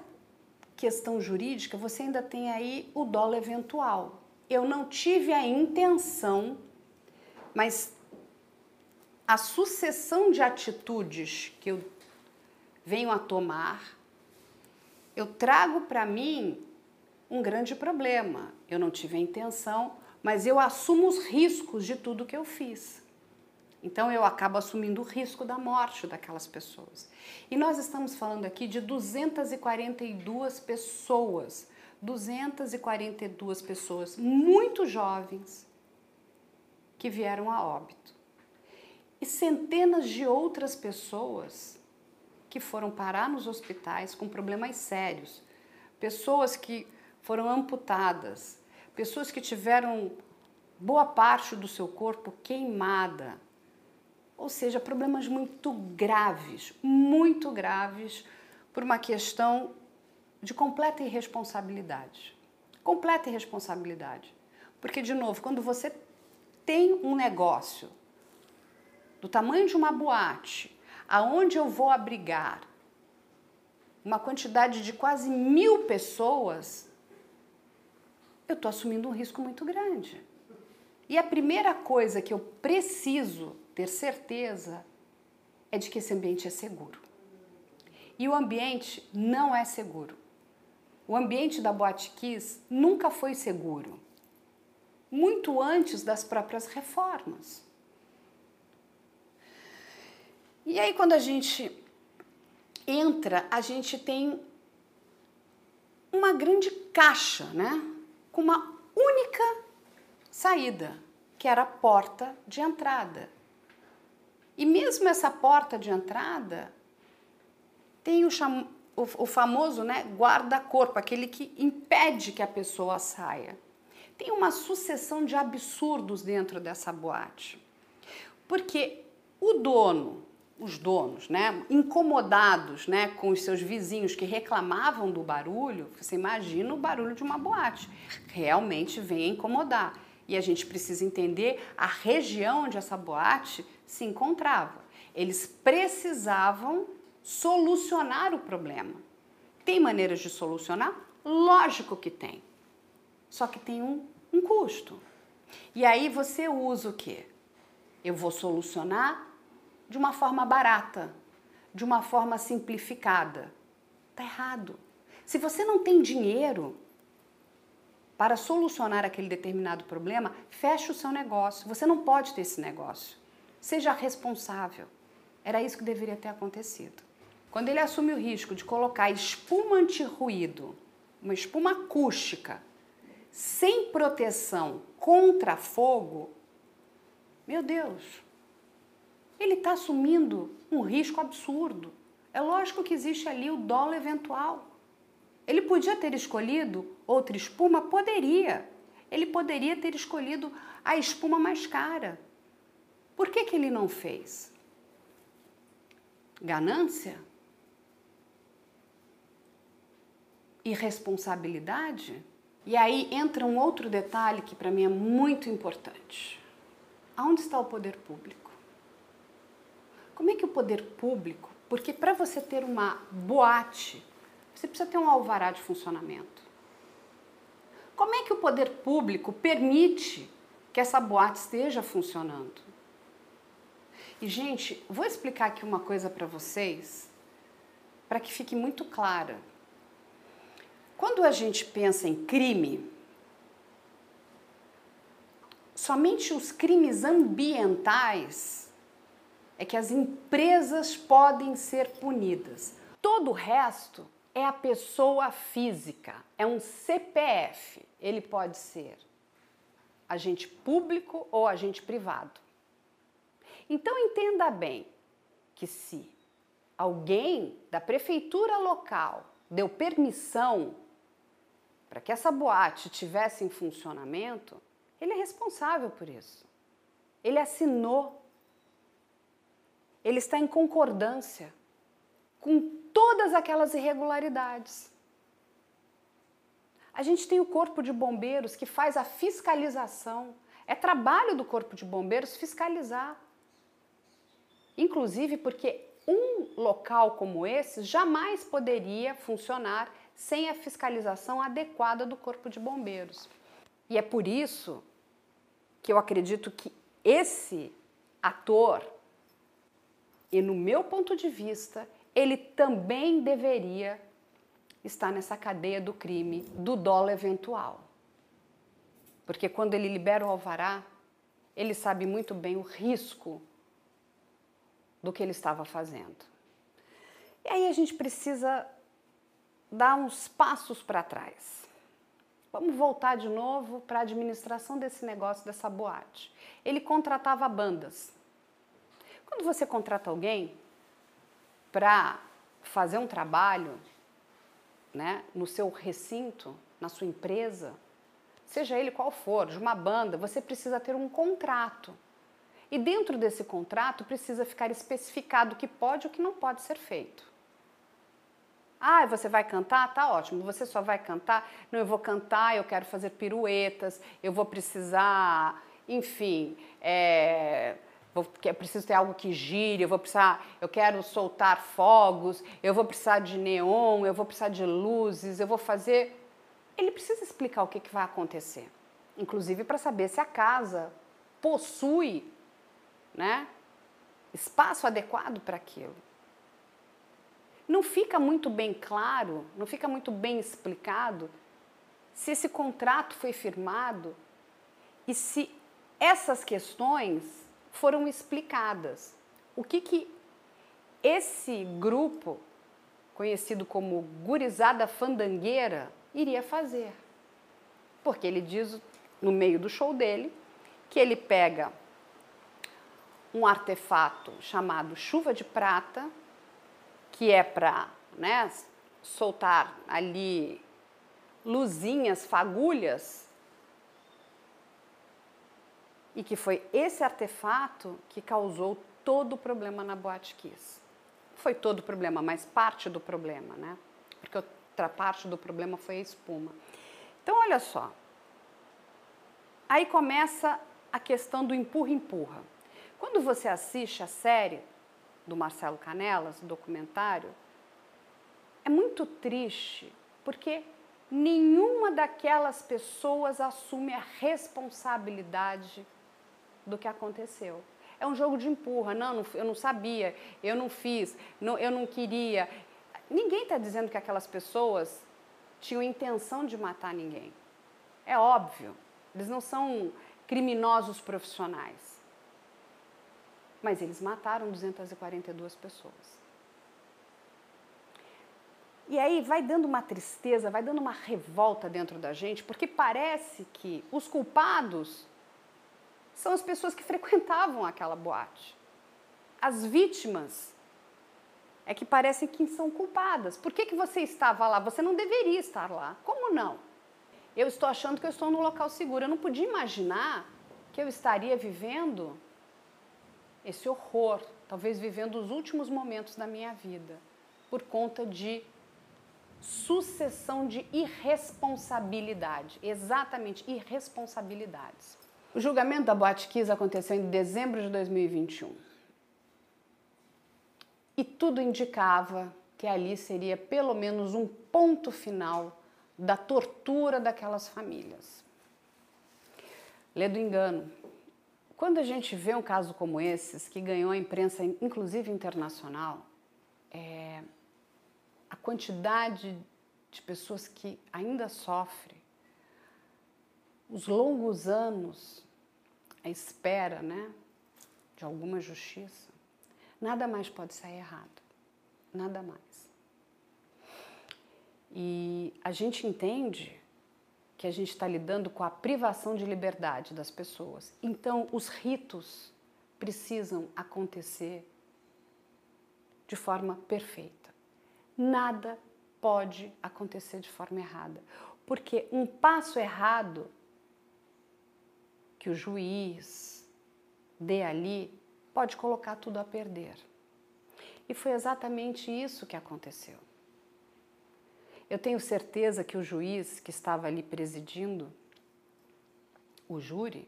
questão jurídica, você ainda tem aí o dolo eventual. Eu não tive a intenção, mas a sucessão de atitudes que eu venho a tomar, eu trago para mim um grande problema. Eu não tive a intenção, mas eu assumo os riscos de tudo que eu fiz. Então eu acabo assumindo o risco da morte daquelas pessoas. E nós estamos falando aqui de 242 pessoas, 242 pessoas muito jovens que vieram a óbito. E centenas de outras pessoas que foram parar nos hospitais com problemas sérios, pessoas que foram amputadas, pessoas que tiveram boa parte do seu corpo queimada, ou seja, problemas muito graves, muito graves, por uma questão de completa irresponsabilidade. Completa irresponsabilidade. Porque, de novo, quando você tem um negócio do tamanho de uma boate, aonde eu vou abrigar uma quantidade de quase mil pessoas, eu estou assumindo um risco muito grande. E a primeira coisa que eu preciso ter certeza é de que esse ambiente é seguro. E o ambiente não é seguro. O ambiente da Boate Kiss nunca foi seguro. Muito antes das próprias reformas. E aí, quando a gente entra, a gente tem uma grande caixa, né? Com uma única saída, que era a porta de entrada. E mesmo essa porta de entrada tem o, cham... o, famoso né, guarda-corpo, aquele que impede que a pessoa saia. Tem uma sucessão de absurdos dentro dessa boate. Porque o dono, os donos, né, incomodados né, com os seus vizinhos que reclamavam do barulho, você imagina o barulho de uma boate, realmente vem incomodar. E a gente precisa entender a região onde essa boate se encontrava. Eles precisavam solucionar o problema. Tem maneiras de solucionar? Lógico que tem. Só que tem um, um custo. E aí você usa o quê? Eu vou solucionar de uma forma barata, de uma forma simplificada. Tá errado. Se você não tem dinheiro para solucionar aquele determinado problema, feche o seu negócio. Você não pode ter esse negócio. Seja responsável. Era isso que deveria ter acontecido. Quando ele assume o risco de colocar espuma anti-ruído, uma espuma acústica, sem proteção contra fogo, meu Deus, ele está assumindo um risco absurdo. É lógico que existe ali o dolo eventual. Ele podia ter escolhido outra espuma? Poderia. Ele poderia ter escolhido a espuma mais cara. Por que, que ele não fez? Ganância? Irresponsabilidade? E aí entra um outro detalhe que para mim é muito importante. Aonde está o poder público? Como é que o poder público, porque para você ter uma boate, você precisa ter um alvará de funcionamento. Como é que o poder público permite que essa boate esteja funcionando? E, gente, vou explicar aqui uma coisa para vocês, para que fique muito clara. Quando a gente pensa em crime, somente os crimes ambientais é que as empresas podem ser punidas. Todo o resto é a pessoa física, é um CPF. Ele pode ser agente público ou agente privado. Então entenda bem que se alguém da prefeitura local deu permissão para que essa boate tivesse em funcionamento, ele é responsável por isso. Ele assinou. Ele está em concordância com todas aquelas irregularidades. A gente tem o corpo de bombeiros que faz a fiscalização, É trabalho do Corpo de Bombeiros fiscalizar. Inclusive porque um local como esse jamais poderia funcionar sem a fiscalização adequada do Corpo de Bombeiros. E é por isso que eu acredito que esse ator, e no meu ponto de vista, ele também deveria estar nessa cadeia do crime do dolo eventual. Porque quando ele libera o alvará, ele sabe muito bem o risco do que ele estava fazendo. E aí a gente precisa dar uns passos para trás. Vamos voltar de novo para a administração desse negócio, dessa boate. Ele contratava bandas. Quando você contrata alguém para fazer um trabalho né, no seu recinto, na sua empresa, seja ele qual for, de uma banda, você precisa ter um contrato. E dentro desse contrato precisa ficar especificado o que pode e o que não pode ser feito. Ah, você vai cantar? Tá ótimo. Você só vai cantar? Não, eu vou cantar, eu quero fazer piruetas, eu vou precisar, enfim, é, vou, eu preciso ter algo que gire, eu vou precisar, eu quero soltar fogos, eu vou precisar de neon, eu vou precisar de luzes, eu vou fazer ele precisa explicar o que, que vai acontecer, inclusive para saber se a casa possui né, espaço adequado para aquilo. Não fica muito bem claro, não fica muito bem explicado se esse contrato foi firmado e se essas questões foram explicadas. O que, que esse grupo, conhecido como Gurizada Fandangueira, iria fazer. Porque ele diz no meio do show dele que ele pega um artefato chamado chuva de prata, que é para né, soltar ali luzinhas, fagulhas, e que foi esse artefato que causou todo o problema na Boate Kiss. Foi todo o problema, mas parte do problema, né? Porque outra parte do problema foi a espuma. Então, olha só. Aí começa a questão do empurra-empurra. Quando você assiste a série do Marcelo Canelas, o documentário, é muito triste, porque nenhuma daquelas pessoas assume a responsabilidade do que aconteceu. É um jogo de empurra. Não, eu não sabia, eu não fiz, não, eu não queria, Ninguém está dizendo que aquelas pessoas tinham intenção de matar ninguém. É óbvio, eles não são criminosos profissionais. Mas eles mataram 242 pessoas. E aí vai dando uma tristeza, vai dando uma revolta dentro da gente, porque parece que os culpados são as pessoas que frequentavam aquela boate. As vítimas é que parecem que são culpadas. Por que, que você estava lá? Você não deveria estar lá. Como não? Eu estou achando que eu estou no local seguro. Eu não podia imaginar que eu estaria vivendo esse horror, talvez vivendo os últimos momentos da minha vida, por conta de sucessão de irresponsabilidade, exatamente irresponsabilidades. O julgamento da Boate Kiss aconteceu em dezembro de 2021 e tudo indicava que ali seria pelo menos um ponto final da tortura daquelas famílias. Lê do engano. Quando a gente vê um caso como esses, que ganhou a imprensa, inclusive internacional, é, a quantidade de pessoas que ainda sofrem, os longos anos à espera né, de alguma justiça, Nada mais pode sair errado. Nada mais. E a gente entende que a gente está lidando com a privação de liberdade das pessoas. Então, os ritos precisam acontecer de forma perfeita. Nada pode acontecer de forma errada, porque um passo errado que o juiz dê ali pode colocar tudo a perder. E foi exatamente isso que aconteceu. Eu tenho certeza que o juiz que estava ali presidindo o júri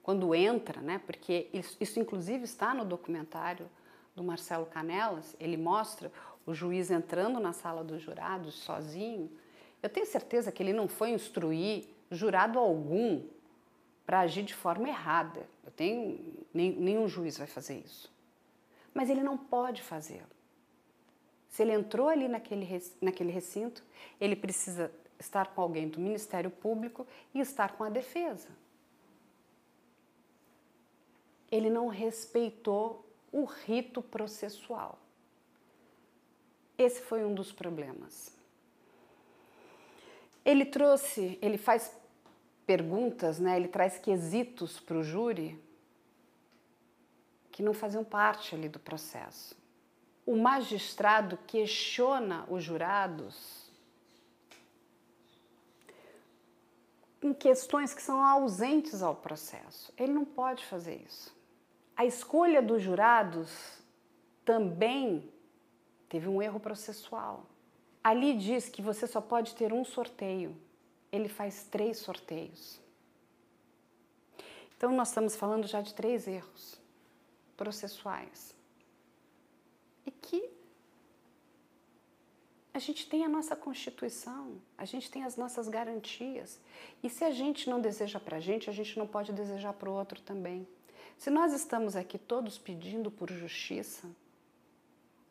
quando entra, né? Porque isso, isso inclusive está no documentário do Marcelo Canelas, ele mostra o juiz entrando na sala dos jurados sozinho. Eu tenho certeza que ele não foi instruir jurado algum para agir de forma errada. Eu tenho nem, nenhum juiz vai fazer isso. Mas ele não pode fazê-lo. Se ele entrou ali naquele, naquele recinto, ele precisa estar com alguém do Ministério Público e estar com a defesa. Ele não respeitou o rito processual. Esse foi um dos problemas. Ele trouxe, ele faz perguntas, né? ele traz quesitos para o júri que não faziam parte ali do processo. O magistrado questiona os jurados em questões que são ausentes ao processo. Ele não pode fazer isso. A escolha dos jurados também teve um erro processual. Ali diz que você só pode ter um sorteio. Ele faz três sorteios. Então nós estamos falando já de três erros processuais. E que a gente tem a nossa Constituição, a gente tem as nossas garantias. E se a gente não deseja para a gente, a gente não pode desejar para o outro também. Se nós estamos aqui todos pedindo por justiça,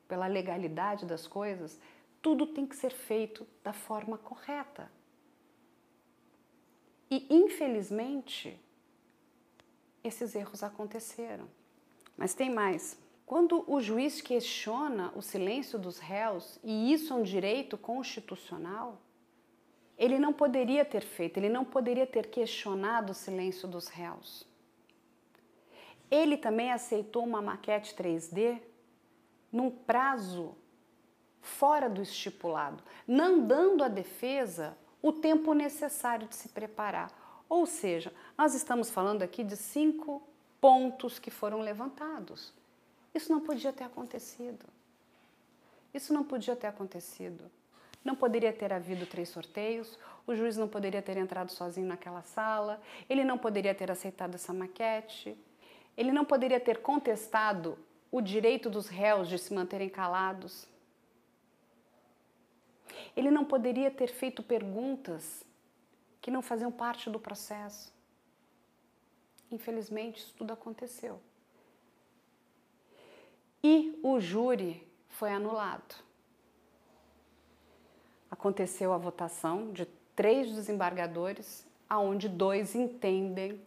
pela legalidade das coisas, tudo tem que ser feito da forma correta. E, infelizmente, esses erros aconteceram. Mas tem mais. Quando o juiz questiona o silêncio dos réus, e isso é um direito constitucional, ele não poderia ter feito, ele não poderia ter questionado o silêncio dos réus. Ele também aceitou uma maquete 3D num prazo fora do estipulado, não dando à defesa o tempo necessário de se preparar. Ou seja, nós estamos falando aqui de cinco pontos que foram levantados. Isso não podia ter acontecido. Isso não podia ter acontecido. Não poderia ter havido três sorteios, o juiz não poderia ter entrado sozinho naquela sala, ele não poderia ter aceitado essa maquete, ele não poderia ter contestado o direito dos réus de se manterem calados. Ele não poderia ter feito perguntas que não faziam parte do processo. Infelizmente, isso tudo aconteceu. E o júri foi anulado. Aconteceu a votação de três desembargadores, aonde dois entendem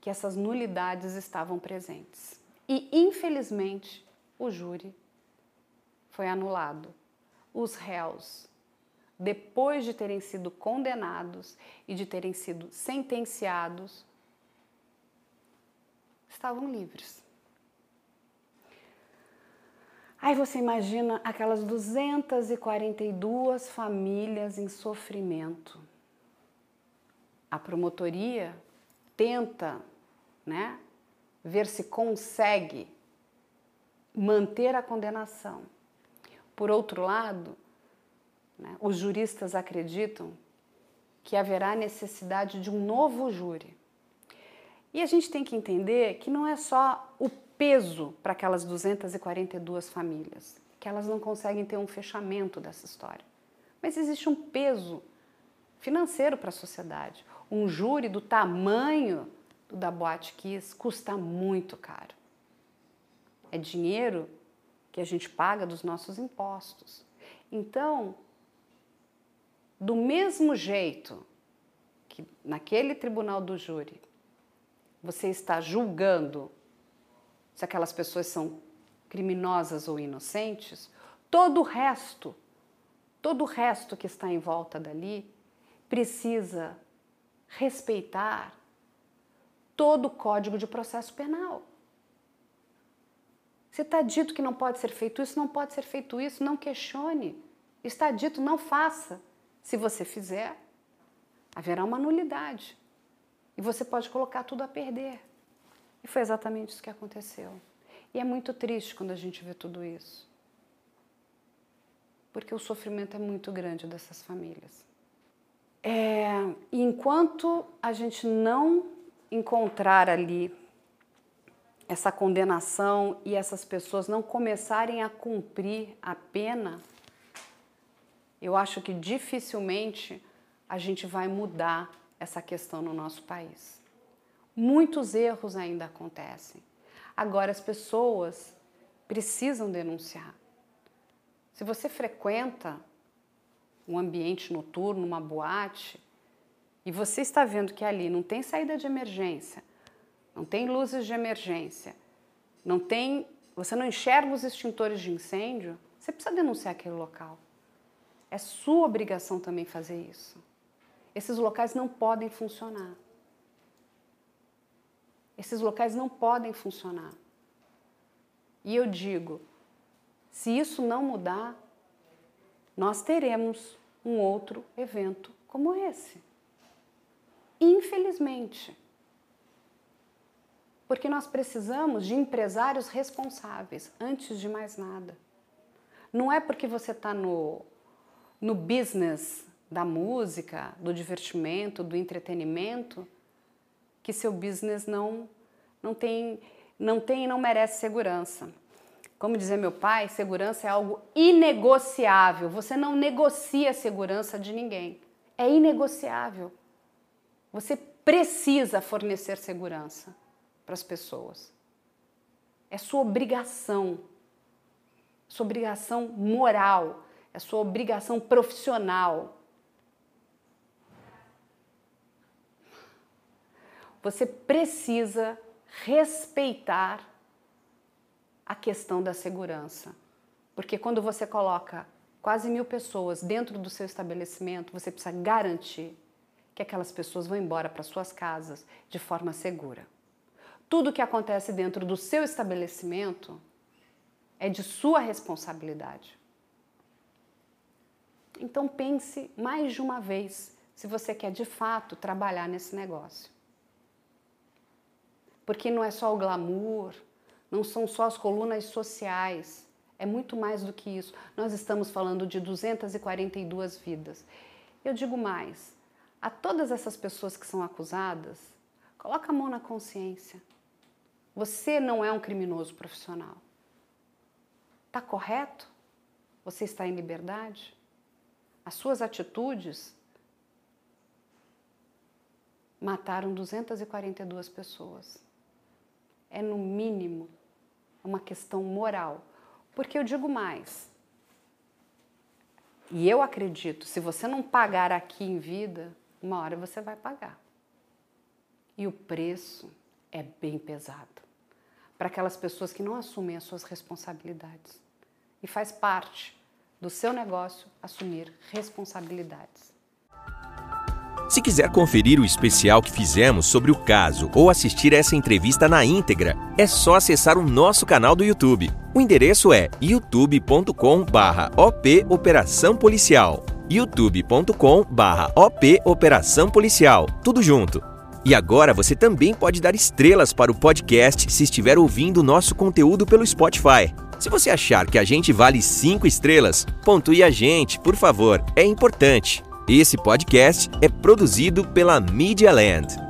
que essas nulidades estavam presentes. E, infelizmente, o júri foi anulado. Os réus, depois de terem sido condenados e de terem sido sentenciados, estavam livres. Aí você imagina aquelas 242 famílias em sofrimento. A promotoria tenta né? Ver se consegue manter a condenação. Por outro lado, né, os juristas acreditam que haverá necessidade de um novo júri. E a gente tem que entender que não é só o peso para aquelas 242 famílias, que elas não conseguem ter um fechamento dessa história. Mas existe um peso financeiro para a sociedade. Um júri do tamanho do da Boate Kiss custa muito caro. É dinheiro que a gente paga dos nossos impostos. Então, do mesmo jeito que naquele tribunal do júri você está julgando se aquelas pessoas são criminosas ou inocentes, todo o resto, todo o resto que está em volta dali precisa respeitar todo o Código de Processo Penal. Se está dito que não pode ser feito isso, não pode ser feito isso, não questione. Está dito, não faça. Se você fizer, haverá uma nulidade. E você pode colocar tudo a perder. E foi exatamente isso que aconteceu. E é muito triste quando a gente vê tudo isso. Porque o sofrimento é muito grande dessas famílias. É, enquanto a gente não encontrar ali essa condenação e essas pessoas não começarem a cumprir a pena, eu acho que dificilmente a gente vai mudar essa questão no nosso país. Muitos erros ainda acontecem. Agora, as pessoas precisam denunciar. Se você frequenta um ambiente noturno, uma boate, e você está vendo que ali não tem saída de emergência, não tem luzes de emergência, não tem, você não enxerga os extintores de incêndio, você precisa denunciar aquele local. É sua obrigação também fazer isso. Esses locais não podem funcionar. Esses locais não podem funcionar. E eu digo, se isso não mudar, nós teremos um outro evento como esse. Infelizmente. Porque nós precisamos de empresários responsáveis, antes de mais nada. Não é porque você está no, no business da música, do divertimento, do entretenimento, que seu business não, não tem não tem e não merece segurança. Como dizia meu pai, segurança é algo inegociável. Você não negocia a segurança de ninguém. É inegociável. Você precisa fornecer segurança para as pessoas. É sua obrigação. Sua obrigação moral, é sua obrigação profissional. Você precisa respeitar a questão da segurança. Porque quando você coloca quase mil pessoas dentro do seu estabelecimento, você precisa garantir que aquelas pessoas vão embora para suas casas de forma segura. Tudo que acontece dentro do seu estabelecimento é de sua responsabilidade. Então pense mais de uma vez se você quer de fato trabalhar nesse negócio. Porque não é só o glamour, não são só as colunas sociais, é muito mais do que isso. Nós estamos falando de 242 vidas. Eu digo mais, a todas essas pessoas que são acusadas, coloca a mão na consciência. Você não é um criminoso profissional. Está correto? Você está em liberdade? As suas atitudes mataram 242 pessoas é, no mínimo, uma questão moral. Porque eu digo mais, e eu acredito, se você não pagar aqui em vida, uma hora você vai pagar. E o preço é bem pesado para aquelas pessoas que não assumem as suas responsabilidades. E faz parte do seu negócio assumir responsabilidades. Se quiser conferir o especial que fizemos sobre o caso ou assistir essa entrevista na íntegra, é só acessar o nosso canal do YouTube. O endereço é youtube.com/op Operação Policial. youtube.com/op Operação Policial. Tudo junto. E agora você também pode dar estrelas para o podcast se estiver ouvindo nosso conteúdo pelo Spotify. Se você achar que a gente vale cinco estrelas, pontue a gente, por favor, é importante. Esse podcast é produzido pela Media Land.